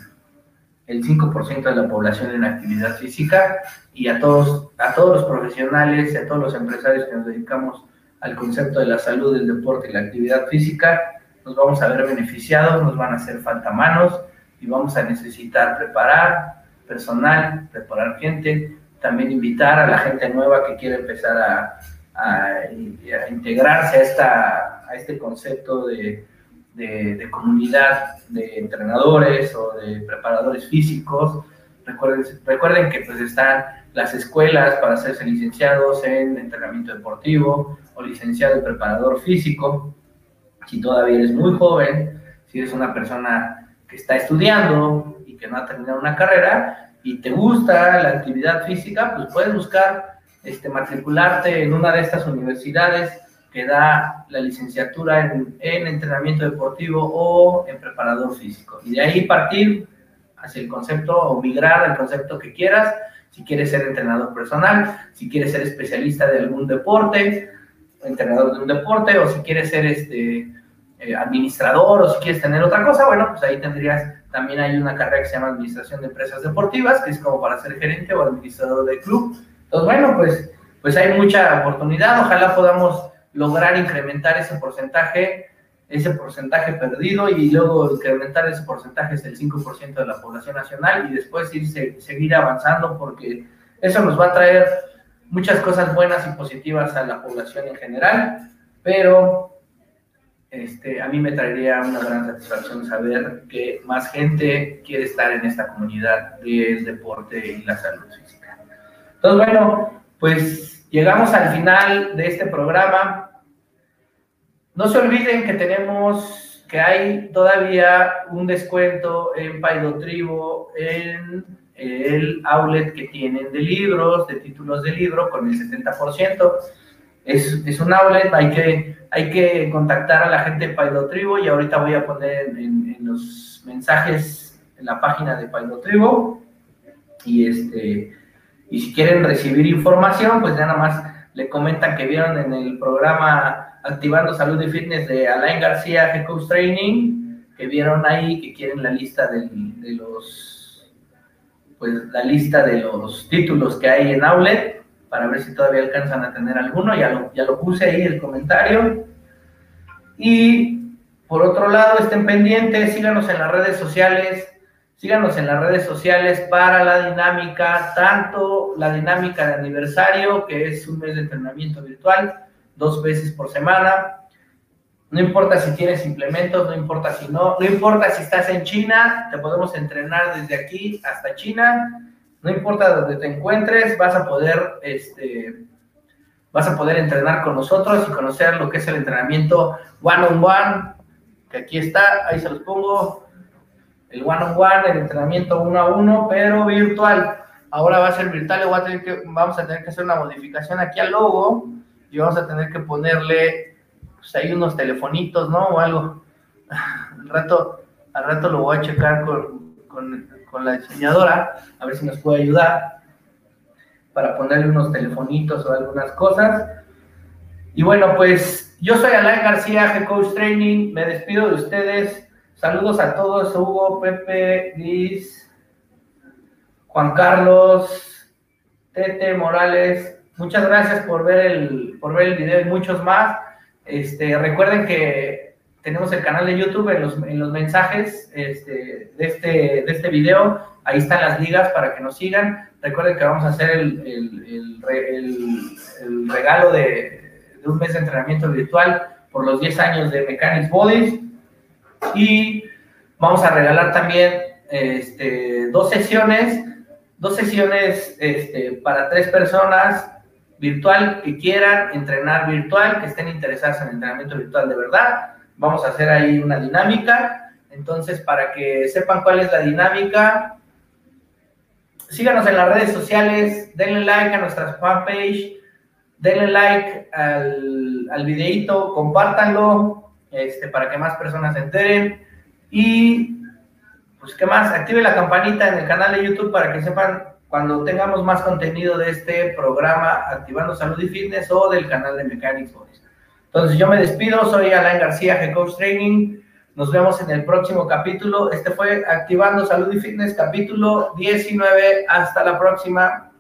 el 5% de la población en actividad física y a todos, a todos los profesionales y a todos los empresarios que nos dedicamos al concepto de la salud, del deporte y la actividad física, nos vamos a ver beneficiados, nos van a hacer falta manos y vamos a necesitar preparar personal, preparar gente, también invitar a la gente nueva que quiere empezar a, a, integrarse a, esta, a este concepto de, de, comunidad de entrenadores o de preparadores físicos. Recuerden, recuerden que pues están las escuelas para hacerse licenciados en entrenamiento deportivo o licenciado en preparador físico. Si todavía eres muy joven, si eres una persona que está estudiando y que no ha terminado una carrera y te gusta la actividad física, pues puedes buscar este, matricularte en una de estas universidades que da la licenciatura en, entrenamiento deportivo o en preparador físico. Y de ahí partir hacia el concepto o migrar al concepto que quieras, si quieres ser entrenador personal, si quieres ser especialista de algún deporte, entrenador de un deporte, o si quieres ser este, eh, administrador, o si quieres tener otra cosa, bueno, pues ahí tendrías, también hay una carrera que se llama Administración de Empresas Deportivas, que es como para ser gerente o administrador de club. Entonces, bueno, pues, pues hay mucha oportunidad, ojalá podamos lograr incrementar ese porcentaje, ese porcentaje perdido y luego incrementar ese porcentaje es el 5% de la población nacional y después ir, seguir avanzando porque eso nos va a traer muchas cosas buenas y positivas a la población en general, pero este, a mí me traería una gran satisfacción saber que más gente quiere estar en esta comunidad del deporte y la salud física. Entonces, bueno, pues Llegamos al final de este programa. No se olviden que tenemos, que hay todavía un descuento en Paido Tribo, en el outlet que tienen de libros, de títulos de libro, con el 70%. Es, es un outlet, hay que, hay que contactar a la gente de Paido Tribo y ahorita voy a poner en, los mensajes en la página de Paido Tribo. Y este y si quieren recibir información, pues ya nada más le comentan que vieron en el programa Activando Salud y Fitness de Alain García Head Training, que vieron ahí que quieren la lista de, los pues la lista de los títulos que hay en Outlet para ver si todavía alcanzan a tener alguno. Ya lo, ya lo puse ahí el comentario. Y por otro lado, estén pendientes, síganos en las redes sociales, síganos en las redes sociales para la dinámica, tanto la dinámica de aniversario, que es un mes de entrenamiento virtual, dos veces por semana. No importa si tienes implementos, no importa si no, no importa si estás en China, te podemos entrenar desde aquí hasta China. No importa dónde te encuentres, vas a poder, este, vas a poder entrenar con nosotros y conocer lo que es el entrenamiento one on one, que aquí está, ahí se los pongo, el one on one, el entrenamiento uno a uno, pero virtual. Ahora va a ser virtual, y vamos a tener que hacer una modificación aquí al logo y vamos a tener que ponerle, pues ahí unos telefonitos, ¿no? O algo. [LAUGHS] Al rato, al rato lo voy a checar con, con la diseñadora, a ver si nos puede ayudar para ponerle unos telefonitos o algunas cosas. Y bueno, pues yo soy Alain García, Head Coach Training, me despido de ustedes. Saludos a todos, Hugo, Pepe, Liz, Juan Carlos, Tete Morales. Muchas gracias por ver el, por ver el video y muchos más. Este, recuerden que tenemos el canal de YouTube en los, en los mensajes este, de, este, de este video. Ahí están las ligas para que nos sigan. Recuerden que vamos a hacer el, el, el regalo de, un mes de entrenamiento virtual por los 10 años de Mechanics Bodies. Y vamos a regalar también este, dos sesiones dos sesiones este, para tres personas virtual que quieran entrenar virtual, que estén interesadas en entrenamiento virtual de verdad. Vamos a hacer ahí una dinámica. Entonces, para que sepan cuál es la dinámica, síganos en las redes sociales, denle like a nuestra fanpage, denle like al, al videito, compártanlo este, para que más personas se enteren. Y, pues, ¿qué más? Active la campanita en el canal de YouTube para que sepan cuando tengamos más contenido de este programa Activando Salud y Fitness o del canal de Mechanics Boys. Entonces yo me despido, soy Alain García, Head Coach Training. Nos vemos en el próximo capítulo. Este fue Activando Salud y Fitness, capítulo 19. Hasta la próxima.